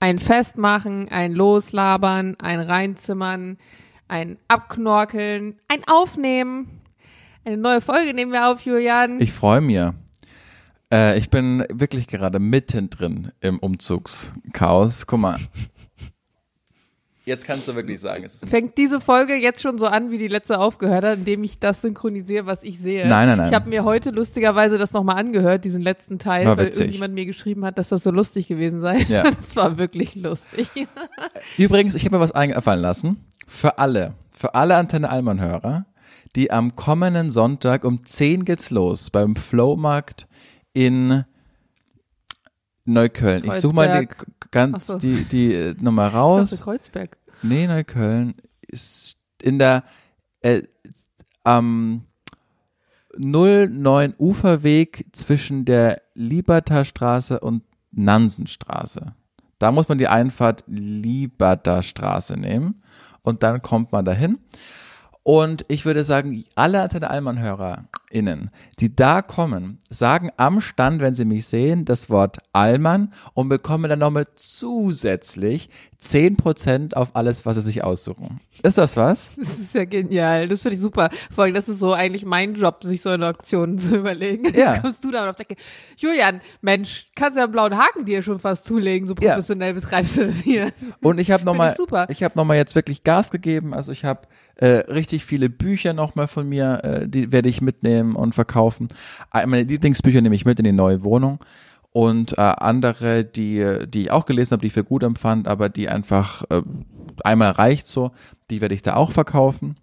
Ein Festmachen, ein Loslabern, ein Reinzimmern, ein Abknorkeln, ein Aufnehmen. Eine neue Folge nehmen wir auf, Julian. Ich freue mich. Äh, ich bin wirklich gerade mittendrin im Umzugschaos. Guck mal. Jetzt kannst du wirklich sagen, es ist Fängt diese Folge jetzt schon so an, wie die letzte aufgehört hat, indem ich das synchronisiere, was ich sehe? Nein, nein, nein. Ich habe mir heute lustigerweise das nochmal angehört, diesen letzten Teil, weil irgendjemand mir geschrieben hat, dass das so lustig gewesen sei. Ja. Das war wirklich lustig. Übrigens, ich habe mir was eingefallen lassen. Für alle, für alle Antenne Allmann-Hörer, die am kommenden Sonntag um 10 geht's los beim Flowmarkt in Neukölln. Ich suche mal die, Kreuzberg. Ganz so. die, die äh, Nummer Ich raus. dachte, Kreuzberg. Nee, Neukölln ist in der äh, am 09 Uferweg zwischen der Libertastraße und Nansenstraße. Da muss man die Einfahrt Libertastraße nehmen und dann kommt man dahin. Und ich würde sagen, alle Antenne Allmann-HörerInnen, die da kommen, sagen am Stand, wenn sie mich sehen, das Wort Allmann und bekommen dann nochmal zusätzlich 10% auf alles, was sie sich aussuchen. Ist das was? Das ist ja genial. Das finde ich super. Vor allem, das ist so eigentlich mein Job, sich so eine Aktion zu überlegen. Ja. Jetzt kommst du damit auf die Decke. Julian, Mensch, kannst ja einen blauen Haken dir schon fast zulegen, so Ja. professionell betreibst du das hier. Und ich habe nochmal, ich ich habe nochmal jetzt wirklich Gas gegeben. Also ich habe äh, richtig viele Bücher nochmal von mir, äh, die werde ich mitnehmen und verkaufen. Äh, Meine Lieblingsbücher nehme ich mit in die neue Wohnung und äh, andere, die, die ich auch gelesen habe, die ich für gut empfand, aber die einfach äh, einmal reicht so, die werde ich da auch verkaufen.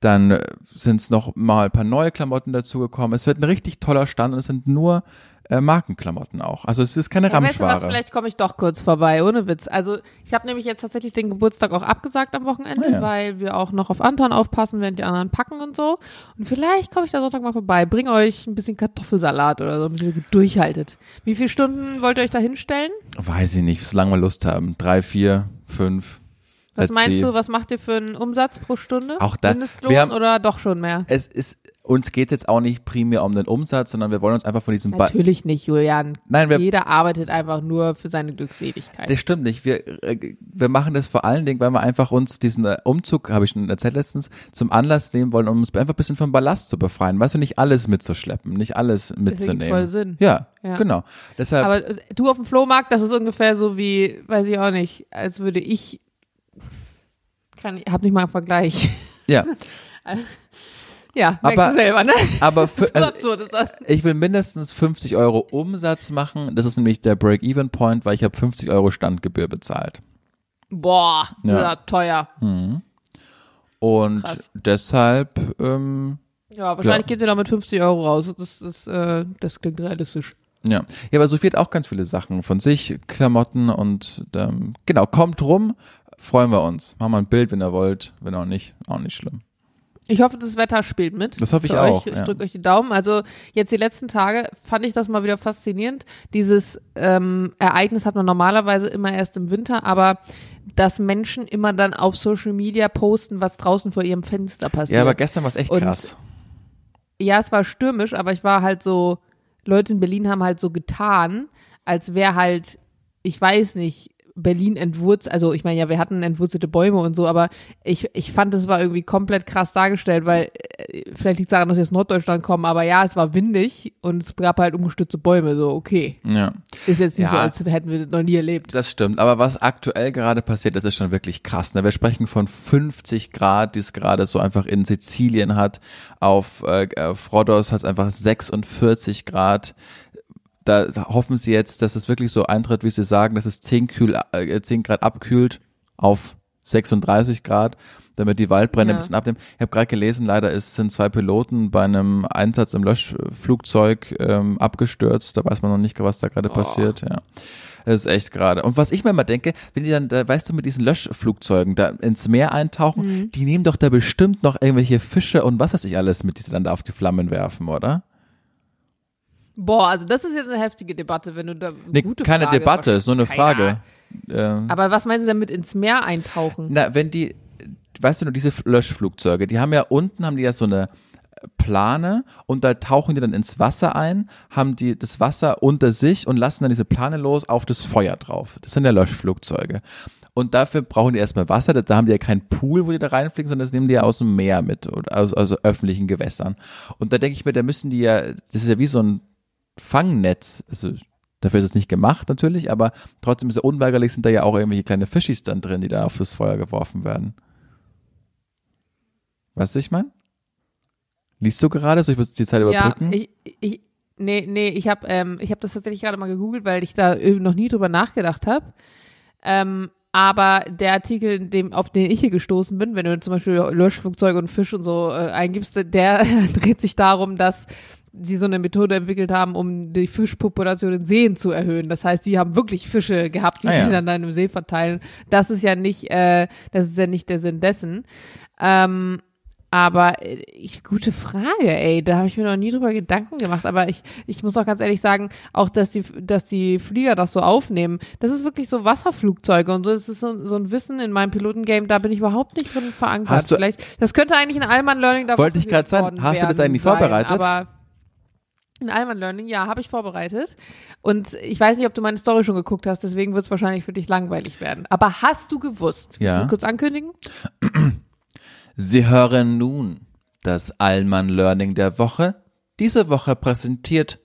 Dann äh, sind es noch mal ein paar neue Klamotten dazugekommen. Es wird ein richtig toller Stand und es sind nur äh, Markenklamotten auch. Also es ist keine Ja, weißt du was, Ramschware. vielleicht komme ich doch kurz vorbei, ohne Witz. Also ich habe nämlich jetzt tatsächlich den Geburtstag auch abgesagt am Wochenende, Ah, ja. weil wir auch noch auf Anton aufpassen, während die anderen packen und so. Und vielleicht komme ich da Sonntag mal vorbei, bring euch ein bisschen Kartoffelsalat oder so, damit ihr durchhaltet. Wie viele Stunden wollt ihr euch da hinstellen? Weiß ich nicht, solange wir Lust haben. Drei, vier, fünf. Was meinst du, was macht ihr für einen Umsatz pro Stunde? Auch da- Mindestlohn haben- oder doch schon mehr? Es ist, uns geht jetzt auch nicht primär um den Umsatz, sondern wir wollen uns einfach von diesem ba Natürlich nicht, Julian. Nein, wir, Jeder arbeitet einfach nur für seine Glückseligkeit. das stimmt nicht. Wir, äh, wir machen das vor allen Dingen, weil wir einfach uns diesen äh, Umzug, habe ich schon erzählt letztens, zum Anlass nehmen wollen, um uns einfach ein bisschen vom Ballast zu befreien. Weißt du, nicht alles mitzuschleppen, nicht alles mitzunehmen. voll Sinn. Ja, Ja. genau. Deshalb, Aber äh, du auf dem Flohmarkt, das ist ungefähr so wie, weiß ich auch nicht, als würde ich, kann, hab nicht mal einen Vergleich. ja. Ja, merkst Aber- du selber, ne? Aber für, So also, absurd ist das. ich will mindestens 50 Euro Umsatz machen. Das ist nämlich der Break-Even-Point, weil ich habe 50 Euro Standgebühr bezahlt. Boah, Ja. ja. teuer. Und Krass. deshalb, ähm, Ja, wahrscheinlich Ja. geht ihr da mit 50 Euro raus. Das, ist, äh, das klingt realistisch. ja. Ja, aber Sophie hat auch ganz viele Sachen von sich, Klamotten und ähm, genau, kommt rum, freuen wir uns. Machen wir ein Bild, wenn ihr wollt, wenn auch nicht, auch nicht schlimm. Ich hoffe, das Wetter spielt mit. Das hoffe ich auch, Euch. Ich ja. drücke euch die Daumen. Also jetzt die letzten Tage fand ich das mal wieder faszinierend. Dieses ähm, Ereignis hat man normalerweise immer erst im Winter, aber dass Menschen immer dann auf Social Media posten, was draußen vor ihrem Fenster passiert. Ja, aber gestern war es echt Und- krass. ja, es war stürmisch, aber ich war halt so, Leute in Berlin haben halt so getan, als wäre halt, ich weiß nicht, Berlin entwurzelt, also ich meine, ja, wir hatten entwurzelte Bäume und so, aber ich, ich fand, es war irgendwie komplett krass dargestellt, weil äh, vielleicht liegt es daran, dass wir aus Norddeutschland kommen, aber ja, es war windig und es gab halt umgestürzte Bäume, so okay. Ja, Ist jetzt nicht Ja. so, als hätten wir das noch nie erlebt. das stimmt. Aber was aktuell gerade passiert, das ist schon wirklich krass. Ne? Wir sprechen von 50 Grad, die es gerade so einfach in Sizilien hat. Auf, äh, auf Rhodos hat es einfach 46 Grad. Da hoffen sie jetzt, dass es wirklich so eintritt, wie sie sagen, dass es 10, Kühl, äh, 10 Grad abkühlt auf 36 Grad, damit die Waldbrände Ja. ein bisschen abnehmen. Ich habe gerade gelesen, leider ist, sind zwei Piloten bei einem Einsatz im Löschflugzeug ähm, abgestürzt. Da weiß man noch nicht, was da gerade passiert. Ja. Das ist echt gerade. Und was ich mir mal denke, wenn die dann, da, weißt du, mit diesen Löschflugzeugen da ins Meer eintauchen, die nehmen doch da bestimmt noch irgendwelche Fische und was weiß ich alles mit, die sie dann da auf die Flammen werfen, oder? Boah, also das ist jetzt eine heftige Debatte, wenn du da Nee, gute keine Frage, Debatte, ist nur eine Frage. Ähm, Aber was meinst du damit ins Meer eintauchen? Na, wenn die, weißt du nur, diese Löschflugzeuge, die haben ja unten, haben die ja so eine, Plane und da tauchen die dann ins Wasser ein, haben die das Wasser unter sich und lassen dann diese Plane los auf das Feuer drauf. Das sind ja Löschflugzeuge. Und dafür brauchen die erstmal Wasser. Da haben die ja keinen Pool, wo die da reinfliegen, sondern das nehmen die ja aus dem Meer mit oder aus also öffentlichen Gewässern. Und da denke ich mir, da müssen die ja, das ist ja wie so ein Fangnetz. Also dafür ist es nicht gemacht natürlich, aber trotzdem ist ja unweigerlich, sind da ja auch irgendwelche kleine Fischis dann drin, die da auf das Feuer geworfen werden. Weißt du, ich meine? Liest du gerade? Soll ich muss die Zeit überbrücken? Ja, ich, ich, nee, nee, ich habe ähm, ich hab das tatsächlich gerade mal gegoogelt, weil ich da noch nie drüber nachgedacht habe. Ähm, aber der Artikel, dem, auf den ich hier gestoßen bin, wenn du zum Beispiel Löschflugzeuge und Fisch und so äh, eingibst, der dreht sich darum, dass sie so eine Methode entwickelt haben, um die Fischpopulation in Seen zu erhöhen. Das heißt, die haben wirklich Fische gehabt, die ah, ja. sie dann, dann im See verteilen. Das ist ja nicht, äh, das ist ja nicht der Sinn dessen. Ähm, aber äh, ich, gute Frage, ey. Da habe ich mir noch nie drüber Gedanken gemacht. Aber ich, ich muss auch ganz ehrlich sagen, auch dass die, dass die Flieger das so aufnehmen, das ist wirklich so Wasserflugzeuge und so. Das ist so, so ein Wissen in meinem Pilotengame, da bin ich überhaupt nicht drin verankert. Hast du, Vielleicht, das könnte eigentlich ein Allman Learning da Wollte ich gerade sagen, hast du das eigentlich sein, vorbereitet? Aber ein Allman Learning, ja, habe ich vorbereitet. Und ich weiß nicht, ob du meine Story schon geguckt hast, deswegen wird es wahrscheinlich für dich langweilig werden. Aber hast du gewusst? Ja. Kannst du kurz ankündigen? Sie hören nun das Allmann Learning der Woche, diese Woche präsentiert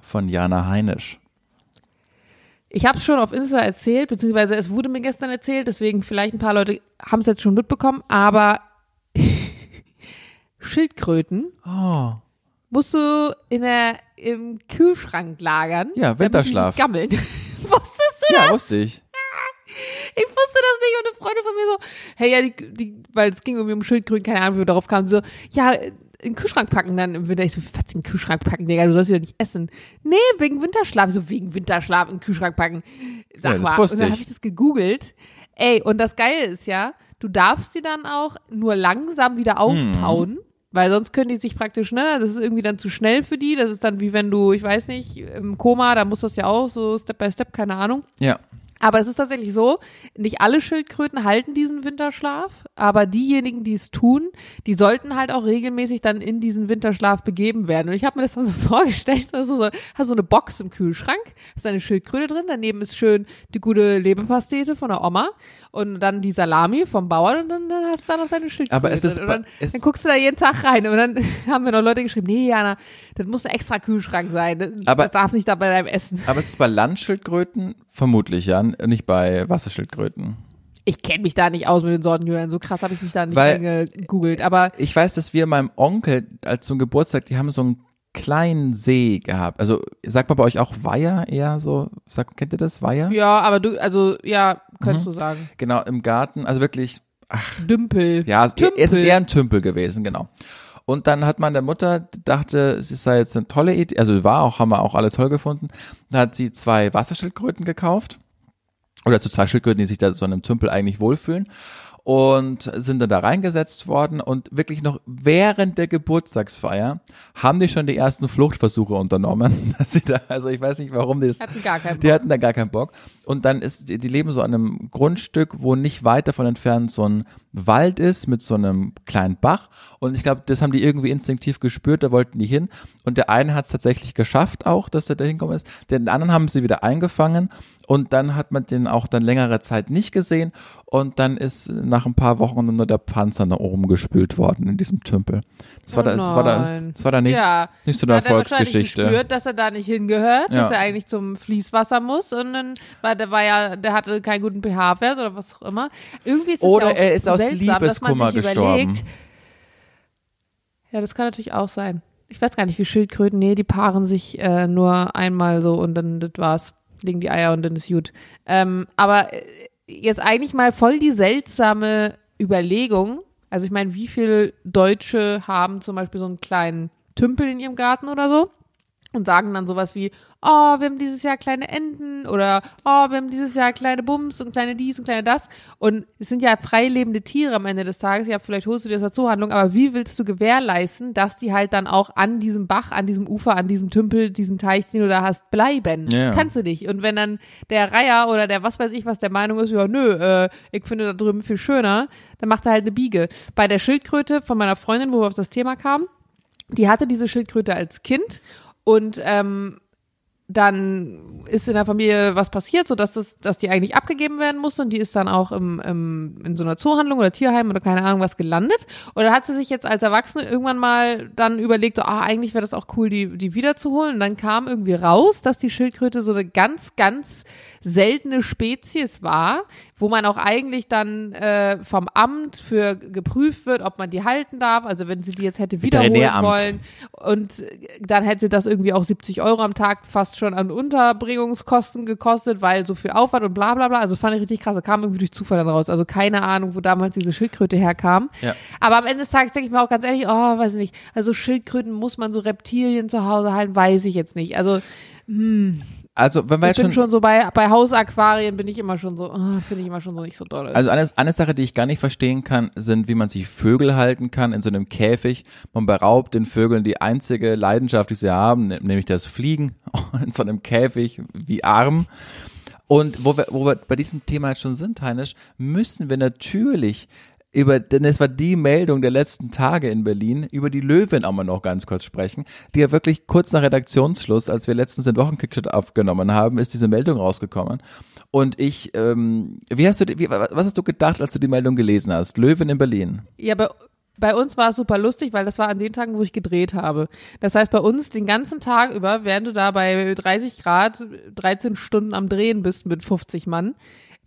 von Jana Heinisch. Ich habe es schon auf Insta erzählt, beziehungsweise es wurde mir gestern erzählt, deswegen vielleicht ein paar Leute haben es jetzt schon mitbekommen, aber Schildkröten oh. Musst du in der, im Kühlschrank lagern. Ja, Winterschlaf. Gammeln. Wusstest du das? Ja, wusste ich. Ich wusste das nicht und eine Freundin von mir so, hey, ja, die, die, weil es ging irgendwie um Schildkröten, keine Ahnung, wie wir darauf kamen, so, ja, in den Kühlschrank packen, dann im Winter. Ich so, was in den Kühlschrank packen, Digga, du sollst ja nicht essen. Nee, wegen Winterschlaf. So, wegen Winterschlaf in den Kühlschrank packen. Sag ja, mal. Und dann habe ich das gegoogelt. Ey, und das Geile ist ja, du darfst die dann auch nur langsam wieder aufbauen. Hm. Weil sonst können die sich praktisch, ne, das ist irgendwie dann zu schnell für die. Das ist dann wie wenn du, ich weiß nicht, im Koma, da muss das ja auch so Step by Step, keine Ahnung. Ja. Aber es ist tatsächlich so, nicht alle Schildkröten halten diesen Winterschlaf, aber diejenigen, die es tun, die sollten halt auch regelmäßig dann in diesen Winterschlaf begeben werden. Und ich habe mir das dann so vorgestellt, also so, hast so eine Box im Kühlschrank, ist eine Schildkröte drin, daneben ist schön die gute Leberpastete von der Oma und dann die Salami vom Bauern und dann, dann hast du da noch deine Schildkröte. Aber es ist, und dann, dann guckst du da jeden Tag rein und dann haben mir noch Leute geschrieben, nee, Jana, das muss ein extra Kühlschrank sein. Das, aber, das darf nicht da bei deinem Essen. Aber es ist bei Landschildkröten vermutlich, ja, nicht bei Wasserschildkröten. Ich kenne mich da nicht aus mit den Sorten. So krass habe ich mich da nicht gegoogelt. Aber ich weiß, dass wir meinem Onkel als zum Geburtstag, die haben so einen kleinen See gehabt. Also sagt man bei euch auch Weiher eher so? Sag, kennt ihr das Weiher? Ja, aber du, also ja, könntest mhm. du sagen. Genau, im Garten, also wirklich. Ach, Dümpel. Ja, Tümpel. es ist eher ein Tümpel gewesen, genau. Und dann hat man der Mutter dachte, es sei jetzt eine tolle Idee, also war auch, haben wir auch alle toll gefunden. Da hat sie zwei Wasserschildkröten gekauft. Oder zu zwei Schildkröten, die sich da so in einem Tümpel eigentlich wohlfühlen und sind dann da reingesetzt worden und wirklich noch während der Geburtstagsfeier haben die schon die ersten Fluchtversuche unternommen. Da, also ich weiß nicht, warum die das. Hatten gar keinen Bock. Die hatten da gar keinen Bock. Und dann ist, die, die leben so an einem Grundstück, wo nicht weit davon entfernt so ein Wald ist mit so einem kleinen Bach. Und ich glaube, das haben die irgendwie instinktiv gespürt, da wollten die hin. Und der eine hat es tatsächlich geschafft auch, dass er da hinkommen ist. Den anderen haben sie wieder eingefangen und dann hat man den auch dann längere Zeit nicht gesehen und dann ist nach ein paar Wochen nur der Panzer nach oben gespült worden in diesem Tümpel. Das war, oh da, das war da, das war da nicht, ja. nicht so eine Erfolgsgeschichte. Er gespürt, dass er da nicht hingehört, ja. dass er eigentlich zum Fließwasser muss und dann war der war ja, der hatte keinen guten pH-Wert oder was auch immer. Irgendwie ist oder ja er ist aus seltsam, Liebeskummer gestorben. Überlegt, ja, das kann natürlich auch sein. Ich weiß gar nicht, wie Schildkröten, nee, die paaren sich äh, nur einmal so und dann das war's legen die Eier und dann ist gut. Ähm, aber äh, jetzt eigentlich mal voll die seltsame Überlegung. Also ich meine, wie viele Deutsche haben zum Beispiel so einen kleinen Tümpel in ihrem Garten oder so und sagen dann sowas wie, oh, wir haben dieses Jahr kleine Enten oder oh, wir haben dieses Jahr kleine Bums und kleine dies und kleine das. Und es sind ja freilebende Tiere am Ende des Tages. Ja, vielleicht holst du dir das als Zuhandlung, aber wie willst du gewährleisten, dass die halt dann auch an diesem Bach, an diesem Ufer, an diesem Tümpel, diesem Teich, den du da hast, bleiben? Ja. Kannst du nicht. Und wenn dann der Reiher oder der was weiß ich was der Meinung ist, ja, nö, äh, ich finde da drüben viel schöner, dann macht er halt eine Biege. Bei der Schildkröte von meiner Freundin, wo wir auf das Thema kamen, die hatte diese Schildkröte als Kind und ähm, dann ist in der Familie was passiert, so dass das, dass die eigentlich abgegeben werden musste und die ist dann auch im, im, in so einer Zoohandlung oder Tierheim oder keine Ahnung was gelandet. Und dann hat sie sich jetzt als Erwachsene irgendwann mal dann überlegt, so, ah, eigentlich wäre das auch cool, die, die wiederzuholen. Und dann kam irgendwie raus, dass die Schildkröte so eine ganz, ganz seltene Spezies war, wo man auch eigentlich dann äh, vom Amt für geprüft wird, ob man die halten darf. Also wenn sie die jetzt hätte wiederholen wollen und dann hätte das irgendwie auch 70 Euro am Tag fast schon an Unterbringungskosten gekostet, weil so viel Aufwand und bla bla bla. Also fand ich richtig krass. Da kam irgendwie durch Zufall dann raus. Also keine Ahnung, wo damals diese Schildkröte herkam. Ja. Aber am Ende des Tages denke ich mir auch ganz ehrlich, oh, weiß nicht. Also Schildkröten muss man so Reptilien zu Hause halten, weiß ich jetzt nicht. Also, hm. Also, wenn wir Ich jetzt bin schon, schon so bei, bei Hausaquarien bin ich immer schon so, oh, finde ich immer schon so nicht so doll. also eine, eine Sache, die ich gar nicht verstehen kann, sind, wie man sich Vögel halten kann in so einem Käfig. Man beraubt den Vögeln die einzige Leidenschaft, die sie haben, nämlich das Fliegen in so einem Käfig wie arm. Und wo wir, wo wir bei diesem Thema jetzt schon sind, Heinisch, müssen wir natürlich über, denn es war die Meldung der letzten Tage in Berlin, über die Löwin auch mal noch ganz kurz sprechen, die ja wirklich kurz nach Redaktionsschluss, als wir letztens den Wochenkickshot aufgenommen haben, ist diese Meldung rausgekommen. Und ich, ähm, wie hast du, wie, was hast du gedacht, als du die Meldung gelesen hast? Löwin in Berlin. Ja, bei, bei uns war es super lustig, weil das war an den Tagen, wo ich gedreht habe. Das heißt, bei uns den ganzen Tag über, während du da bei 30 Grad 13 Stunden am Drehen bist mit 50 Mann,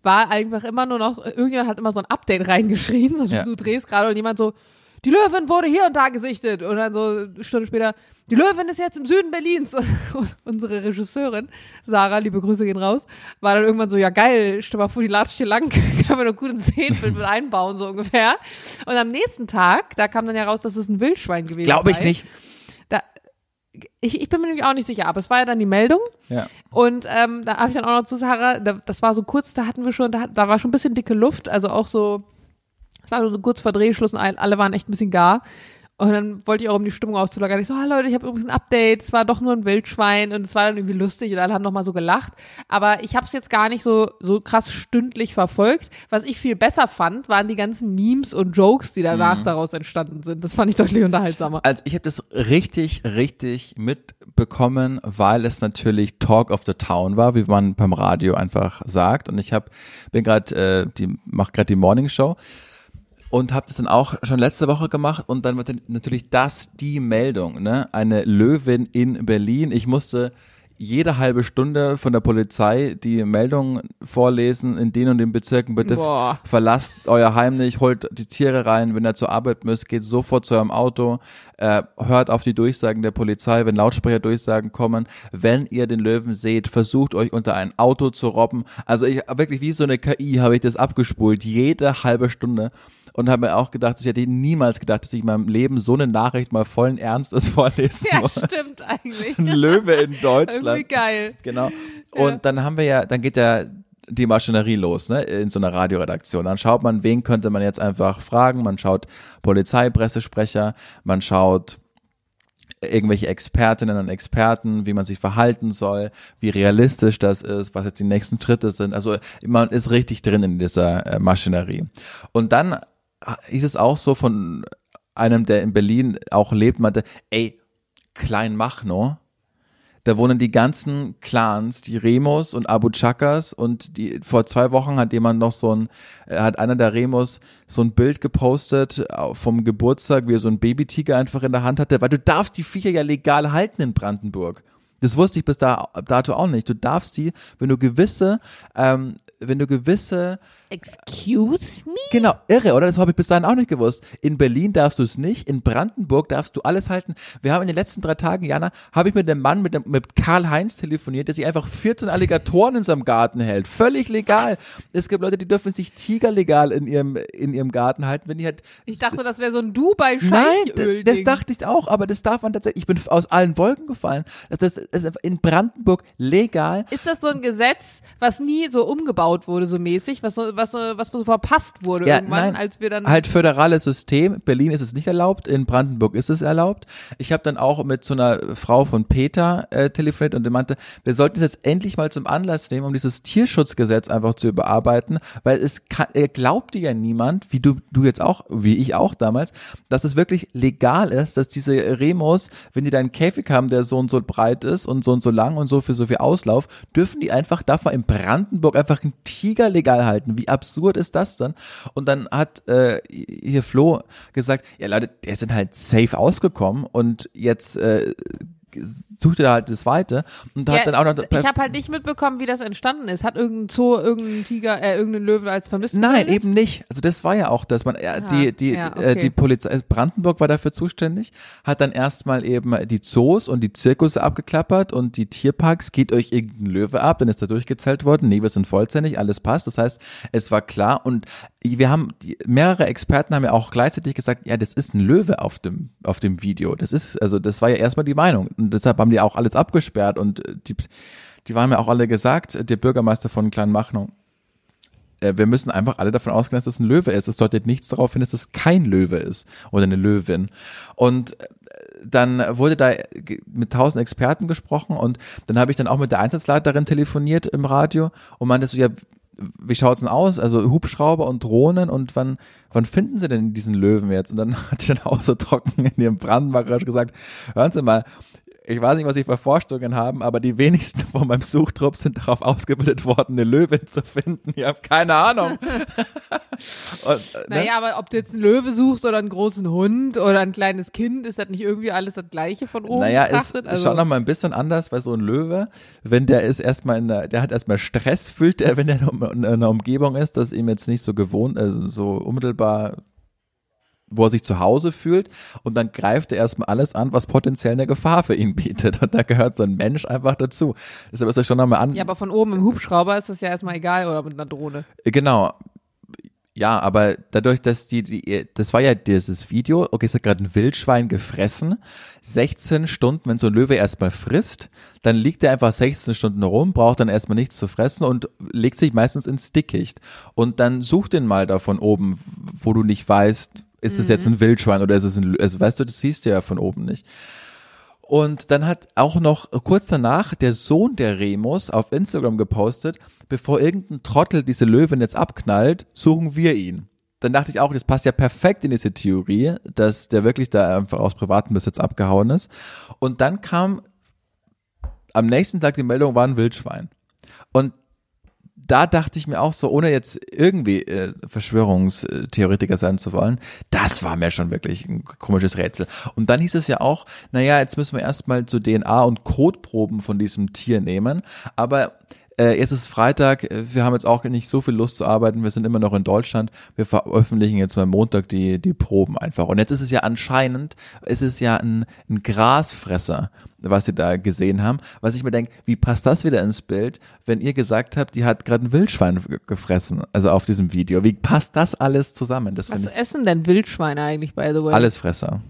war einfach immer nur noch, irgendjemand hat immer so ein Update reingeschrien, so Ja. du drehst gerade und jemand so, die Löwin wurde hier und da gesichtet. Und dann so eine Stunde später, die Löwin ist jetzt im Süden Berlins. Und unsere Regisseurin, Sarah, liebe Grüße gehen raus, war dann irgendwann so, ja geil, stell mal vor, die latscht hier lang, können wir noch gut in Szenenbild mit einbauen, so ungefähr. Und am nächsten Tag, da kam dann ja raus, dass es ein Wildschwein gewesen Glaube ich sei. nicht. Ich, ich bin mir nämlich auch nicht sicher, aber es war ja dann die Meldung. Ja. Und ähm, da habe ich dann auch noch zu Sarah, da, das war so kurz, da hatten wir schon, da, da war schon ein bisschen dicke Luft, also auch so, es war so kurz vor Drehschluss und all- alle waren echt ein bisschen gar. Und dann wollte ich auch, um die Stimmung aufzulockern, ich so, ah Leute, ich habe übrigens ein Update, es war doch nur ein Wildschwein und es war dann irgendwie lustig und alle haben nochmal so gelacht. Aber ich habe es jetzt gar nicht so, so krass stündlich verfolgt. Was ich viel besser fand, waren die ganzen Memes und Jokes, die danach daraus entstanden sind. Das fand ich deutlich unterhaltsamer. Also ich habe das richtig, richtig mitbekommen, weil es natürlich Talk of the Town war, wie man beim Radio einfach sagt. Und ich habe bin gerade, äh, die mache gerade die Morning Show und habe das dann auch schon letzte Woche gemacht und dann wird natürlich das die Meldung, ne? Eine Löwin in Berlin. Ich musste jede halbe Stunde von der Polizei die Meldung vorlesen, in den und den Bezirken bitte Boah. verlasst euer Heim nicht, holt die Tiere rein, wenn ihr zur Arbeit müsst, geht sofort zu eurem Auto, äh, hört auf die Durchsagen der Polizei, wenn Lautsprecherdurchsagen kommen, wenn ihr den Löwen seht, versucht euch unter ein Auto zu robben. Also ich wirklich wie so eine KI habe ich das abgespult, jede halbe Stunde und habe mir auch gedacht, ich hätte niemals gedacht, dass ich in meinem Leben so eine Nachricht mal vollen Ernstes vorlesen Ja, muss. stimmt eigentlich. Ein Löwe in Deutschland. Irgendwie geil. Genau. Und Ja. dann haben wir ja, dann geht ja die Maschinerie los, ne, in so einer Radioredaktion. Dann schaut man, wen könnte man jetzt einfach fragen. Man schaut Polizeipressesprecher, man schaut irgendwelche Expertinnen und Experten, wie man sich verhalten soll, wie realistisch das ist, was jetzt die nächsten Schritte sind. Also man ist richtig drin in dieser äh, Maschinerie. Und dann ist es auch so von einem, der in Berlin auch lebt, meinte, ey, Kleinmachnow, da wohnen die ganzen Clans, die Remos und Abu Chakas und die vor zwei Wochen hat jemand noch so ein, äh, hat einer der Remos so ein Bild gepostet vom Geburtstag, wie er so ein Babytiger einfach in der Hand hatte, weil du darfst die Viecher ja legal halten in Brandenburg. Das wusste ich bis da, dato auch nicht. Du darfst die, wenn du gewisse, ähm, wenn du gewisse Excuse me? Genau, irre, oder? Das habe ich bis dahin auch nicht gewusst. In Berlin darfst du es nicht, in Brandenburg darfst du alles halten. Wir haben in den letzten drei Tagen, Jana, habe ich mit dem Mann, mit, dem, mit Karl Heinz telefoniert, der sich einfach 14 Alligatoren in seinem Garten hält. Völlig legal. Es gibt Leute, die dürfen sich Tiger legal in ihrem, in ihrem Garten halten, wenn die halt Ich dachte, das wäre so ein dubai Nein, das, das dachte ich auch, aber das darf man tatsächlich. Ich bin aus allen Wolken gefallen. Das, das ist in Brandenburg legal. Ist das so ein Gesetz, was nie so umgebaut gebaut wurde, so mäßig, was so, was so, was so verpasst wurde Ja, irgendwann, nein, als wir dann. Halt föderales System. Berlin ist es nicht erlaubt, in Brandenburg ist es erlaubt. Ich habe dann auch mit so einer Frau von Peter äh, telefoniert und die meinte, wir sollten es jetzt endlich mal zum Anlass nehmen, um dieses Tierschutzgesetz einfach zu überarbeiten, weil es kann, äh, glaubt dir ja niemand, wie du, du jetzt auch, wie ich auch damals, dass es wirklich legal ist, dass diese Remos, wenn die da einen Käfig haben, der so und so breit ist und so und so lang und so für so viel Auslauf, dürfen die einfach, darf man in Brandenburg einfach einen Tiger legal halten. Wie absurd ist das denn? Und dann hat äh, hier Flo gesagt, ja Leute, der sind halt safe ausgekommen und jetzt äh, sucht er halt das Weite und ja, hat dann auch noch ich habe halt nicht mitbekommen, wie das entstanden ist. Hat irgendein Zoo, irgendein Tiger, äh, irgendein Löwe als vermisst Nein, eben nicht. Also das war ja auch, dass man äh, die die ja, äh, okay. die Polizei also Brandenburg war dafür zuständig, hat dann erstmal eben die Zoos und die Zirkusse abgeklappert und die Tierparks geht euch irgendein Löwe ab, dann ist da durchgezählt worden. Nee, wir sind vollzählig, alles passt. Das heißt, es war klar und wir haben mehrere Experten haben ja auch gleichzeitig gesagt, ja, das ist ein Löwe auf dem auf dem Video. Das ist also das war ja erstmal die Meinung und deshalb haben die auch alles abgesperrt und äh, die die waren mir auch alle gesagt, der Bürgermeister von Kleinmachnow äh, wir müssen einfach alle davon ausgehen, dass es ein Löwe ist. Es deutet nichts darauf hin, dass es kein Löwe ist oder eine Löwin. Und äh, dann wurde da mit tausend Experten gesprochen und dann habe ich dann auch mit der Einsatzleiterin telefoniert im Radio und meinte so, ja, wie schaut's denn aus? Also Hubschrauber und Drohnen und wann, wann finden sie denn diesen Löwen jetzt? Und dann hat die dann auch so trocken in ihrem Brandenburger gesagt, hören Sie mal, ich weiß nicht, was Sie für Vorstellungen haben, aber die wenigsten von meinem Suchtrupp sind darauf ausgebildet worden, eine Löwin zu finden. Ich habe keine Ahnung. und, äh, ne? Naja, aber ob du jetzt einen Löwe suchst oder einen großen Hund oder ein kleines Kind, ist das nicht irgendwie alles das Gleiche von oben Naja, ist, betrachtet? ist Also, schon nochmal ein bisschen anders, weil so ein Löwe, wenn der ist erstmal in der, der hat erstmal Stress, fühlt er, wenn er in einer Umgebung ist, das ihm jetzt nicht so gewohnt, also so unmittelbar wo er sich zu Hause fühlt und dann greift er erstmal alles an, was potenziell eine Gefahr für ihn bietet. Und da gehört so ein Mensch einfach dazu. Deshalb ist er schon nochmal an. ja, aber von oben im Hubschrauber ist das ja erstmal egal oder mit einer Drohne. Genau. Ja, aber dadurch, dass die, die, das war ja dieses Video, okay, es hat gerade ein Wildschwein gefressen, 16 Stunden, wenn so ein Löwe erstmal frisst, dann liegt er einfach 16 Stunden rum, braucht dann erstmal nichts zu fressen und legt sich meistens ins Dickicht. Und dann such den mal da von oben, wo du nicht weißt, ist es jetzt ein Wildschwein oder ist es ein, also weißt du, das siehst du ja von oben nicht. Und dann hat auch noch kurz danach der Sohn der Remus auf Instagram gepostet, bevor irgendein Trottel diese Löwin jetzt abknallt, suchen wir ihn. Dann dachte ich auch, das passt ja perfekt in diese Theorie, dass der wirklich da einfach aus privatem Besitz abgehauen ist. Und dann kam am nächsten Tag die Meldung, war ein Wildschwein. Und da dachte ich mir auch so, ohne jetzt irgendwie äh, Verschwörungstheoretiker sein zu wollen, das war mir schon wirklich ein komisches Rätsel. Und dann hieß es ja auch, naja, jetzt müssen wir erstmal zu DNA- und Kotproben von diesem Tier nehmen. Aber äh, es ist Freitag, äh, wir haben jetzt auch nicht so viel Lust zu arbeiten, wir sind immer noch in Deutschland. Wir veröffentlichen jetzt mal Montag die, die Proben einfach. Und jetzt ist es ja anscheinend, es ist ja ein, ein Grasfresser, was sie da gesehen haben. Was ich mir denke, wie passt das wieder ins Bild, wenn ihr gesagt habt, die hat gerade ein Wildschwein ge- gefressen, also auf diesem Video. Wie passt das alles zusammen? Das Was essen denn Wildschweine eigentlich, by the way? Allesfresser.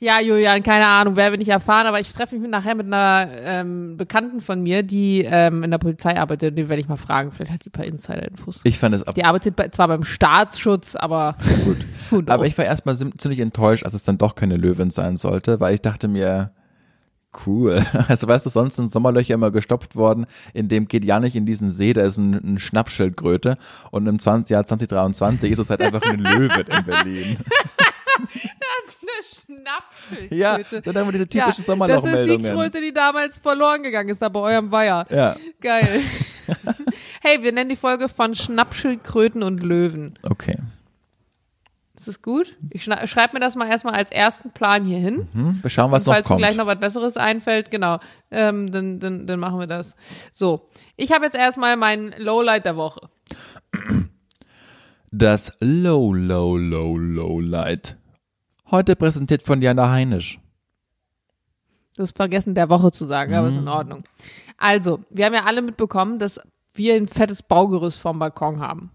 Ja, Julian, keine Ahnung, wer will nicht erfahren, aber ich treffe mich nachher mit einer ähm, Bekannten von mir, die ähm, in der Polizei arbeitet. Die werde ich mal fragen. Vielleicht hat sie ein paar Insider-Infos. Ich fand es ab Die arbeitet bei, zwar beim Staatsschutz, aber gut. Aber ich war erstmal ziemlich enttäuscht, als es dann doch keine Löwin sein sollte, weil ich dachte mir, cool. Also weißt du, sonst sind Sommerlöcher immer gestopft worden, in dem geht ja nicht in diesen See, da ist ein, ein Schnappschildkröte und im 20, Jahr 2023 ist es halt einfach ein Löwe in Berlin. Schnappschildkröte. Ja, dann haben wir diese typischen Das ist die Sommerlochmeldungen. Kröte, die damals verloren gegangen ist, da bei eurem Weiher. Ja, Geil. hey, wir nennen die Folge von Schnappschildkröten und Löwen. okay. Ist das gut? Ich schreibe mir das mal erstmal als ersten Plan hier hin. Hm, wir schauen, was noch falls mir kommt. gleich noch was Besseres einfällt, genau, ähm, dann, dann, dann machen wir das. So, ich habe jetzt erstmal mein Lowlight der Woche. Das Low, Low, Low, Low Light. Heute präsentiert von Jana Heinisch. Du hast vergessen, der Woche zu sagen, aber ist Mhm. in Ordnung. Also, wir haben ja alle mitbekommen, dass wir ein fettes Baugerüst vom Balkon haben.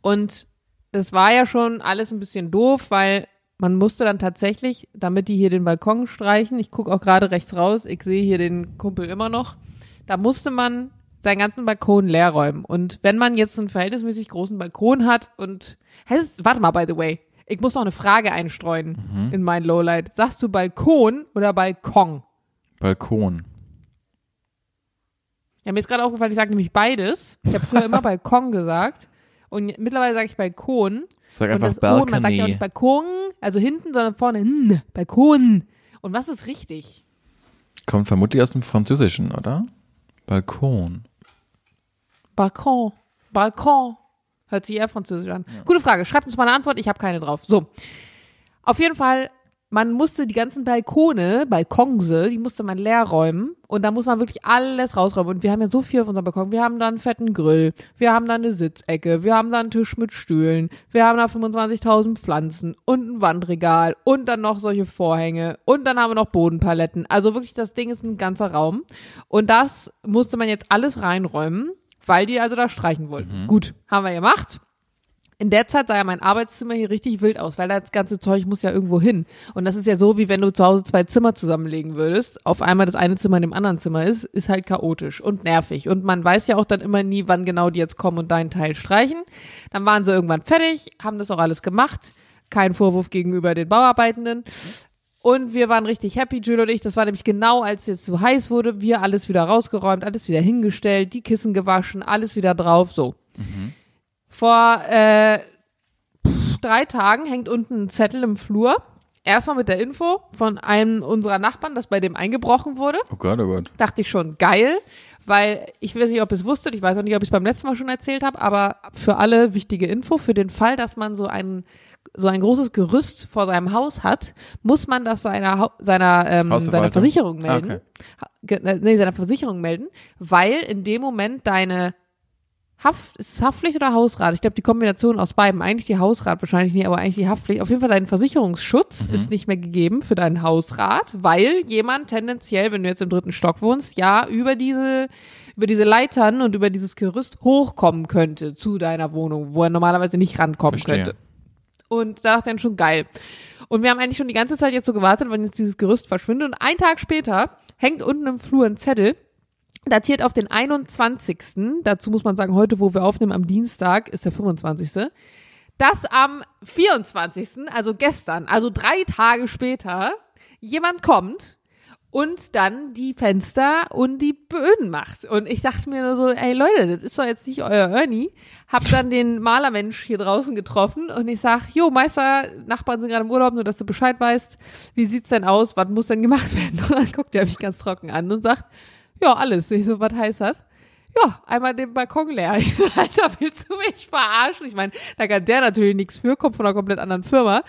Und das war ja schon alles ein bisschen doof, weil man musste dann tatsächlich, damit die hier den Balkon streichen, ich gucke auch gerade rechts raus, ich sehe hier den Kumpel immer noch, da musste man seinen ganzen Balkon leer räumen. Und wenn man jetzt einen verhältnismäßig großen Balkon hat und, heißt, warte mal, by the way, ich muss noch eine Frage einstreuen Mhm. in mein Lowlight. Sagst du Balkon oder Balkon? Balkon. Ja, mir ist gerade aufgefallen, ich sage nämlich beides. Ich habe früher immer Balkon gesagt und mittlerweile sage ich Balkon. Sag und einfach das O, man sagt ja auch nicht Balkon, also hinten, sondern vorne, n, Balkon. Und was ist richtig? Kommt vermutlich aus dem Französischen, oder? Balkon. Balkon. Balkon. Hört sich eher französisch an. Gute Frage. Schreibt uns mal eine Antwort. Ich habe keine drauf. So. Auf jeden Fall, man musste die ganzen Balkone, Balkonse, die musste man leer räumen. Und da muss man wirklich alles rausräumen. Und wir haben ja so viel auf unserem Balkon. Wir haben da einen fetten Grill. Wir haben da eine Sitzecke. Wir haben da einen Tisch mit Stühlen. Wir haben da 25.000 Pflanzen und ein Wandregal. Und dann noch solche Vorhänge. Und dann haben wir noch Bodenpaletten. Also wirklich, das Ding ist ein ganzer Raum. Und das musste man jetzt alles reinräumen, weil die also da streichen wollten. Gut, haben wir gemacht. In der Zeit sah ja mein Arbeitszimmer hier richtig wild aus, weil das ganze Zeug muss ja irgendwo hin. Und das ist ja so, wie wenn du zu Hause zwei Zimmer zusammenlegen würdest. Auf einmal das eine Zimmer in dem anderen Zimmer ist, ist halt chaotisch und nervig. Und man weiß ja auch dann immer nie, wann genau die jetzt kommen und deinen Teil streichen. Dann waren sie irgendwann fertig, haben das auch alles gemacht. Kein Vorwurf gegenüber den Bauarbeitenden. Und wir waren richtig happy, Jules und ich. Das war nämlich genau, als es jetzt so heiß wurde. Wir alles wieder rausgeräumt, alles wieder hingestellt, die Kissen gewaschen, alles wieder drauf. So. Vor äh, pff, drei Tagen hängt unten ein Zettel im Flur. Erstmal mit der Info von einem unserer Nachbarn, dass bei dem eingebrochen wurde. Oh Gott, oh Gott. Dachte ich schon geil, weil ich weiß nicht, ob ihr es wusstet, ich weiß auch nicht, ob ich es beim letzten Mal schon erzählt habe, aber für alle wichtige Info, für den Fall, dass man so ein so ein großes Gerüst vor seinem Haus hat, muss man das seiner, seiner, ähm, seiner. Versicherung Ah, melden. okay. Äh, Nee, seiner Versicherung melden, weil in dem Moment deine Haft, ist es Haftpflicht oder Hausrat? Ich glaube, die Kombination aus beiden. Eigentlich die Hausrat wahrscheinlich nicht, aber eigentlich die Haftpflicht. Auf jeden Fall dein Versicherungsschutz ist nicht mehr gegeben für deinen Hausrat, weil jemand tendenziell, wenn du jetzt im dritten Stock wohnst, ja über diese über diese Leitern und über dieses Gerüst hochkommen könnte zu deiner Wohnung, wo er normalerweise nicht rankommen Verstehe. könnte. Und da dachte ich dann schon geil. Und wir haben eigentlich schon die ganze Zeit jetzt so gewartet, wann jetzt dieses Gerüst verschwindet. Und einen Tag später hängt unten im Flur ein Zettel, datiert auf den 21. Dazu muss man sagen, heute, wo wir aufnehmen, am Dienstag, ist der 25. Dass am 24., also gestern, also drei Tage später, jemand kommt und dann die Fenster und die Böden macht. Und ich dachte mir nur so, ey Leute, das ist doch jetzt nicht euer Ernie. Hab dann den Malermensch hier draußen getroffen und ich sag, jo, Meister, Nachbarn sind gerade im Urlaub, nur dass du Bescheid weißt. Wie sieht's denn aus? Was muss denn gemacht werden? Und dann guckt er mich ganz trocken an und sagt, ja, alles. Ich so, was heißt das? Ja, einmal den Balkon leer. Ich so, Alter, willst du mich verarschen? Ich meine, da kann der natürlich nichts für, kommt von einer komplett anderen Firma.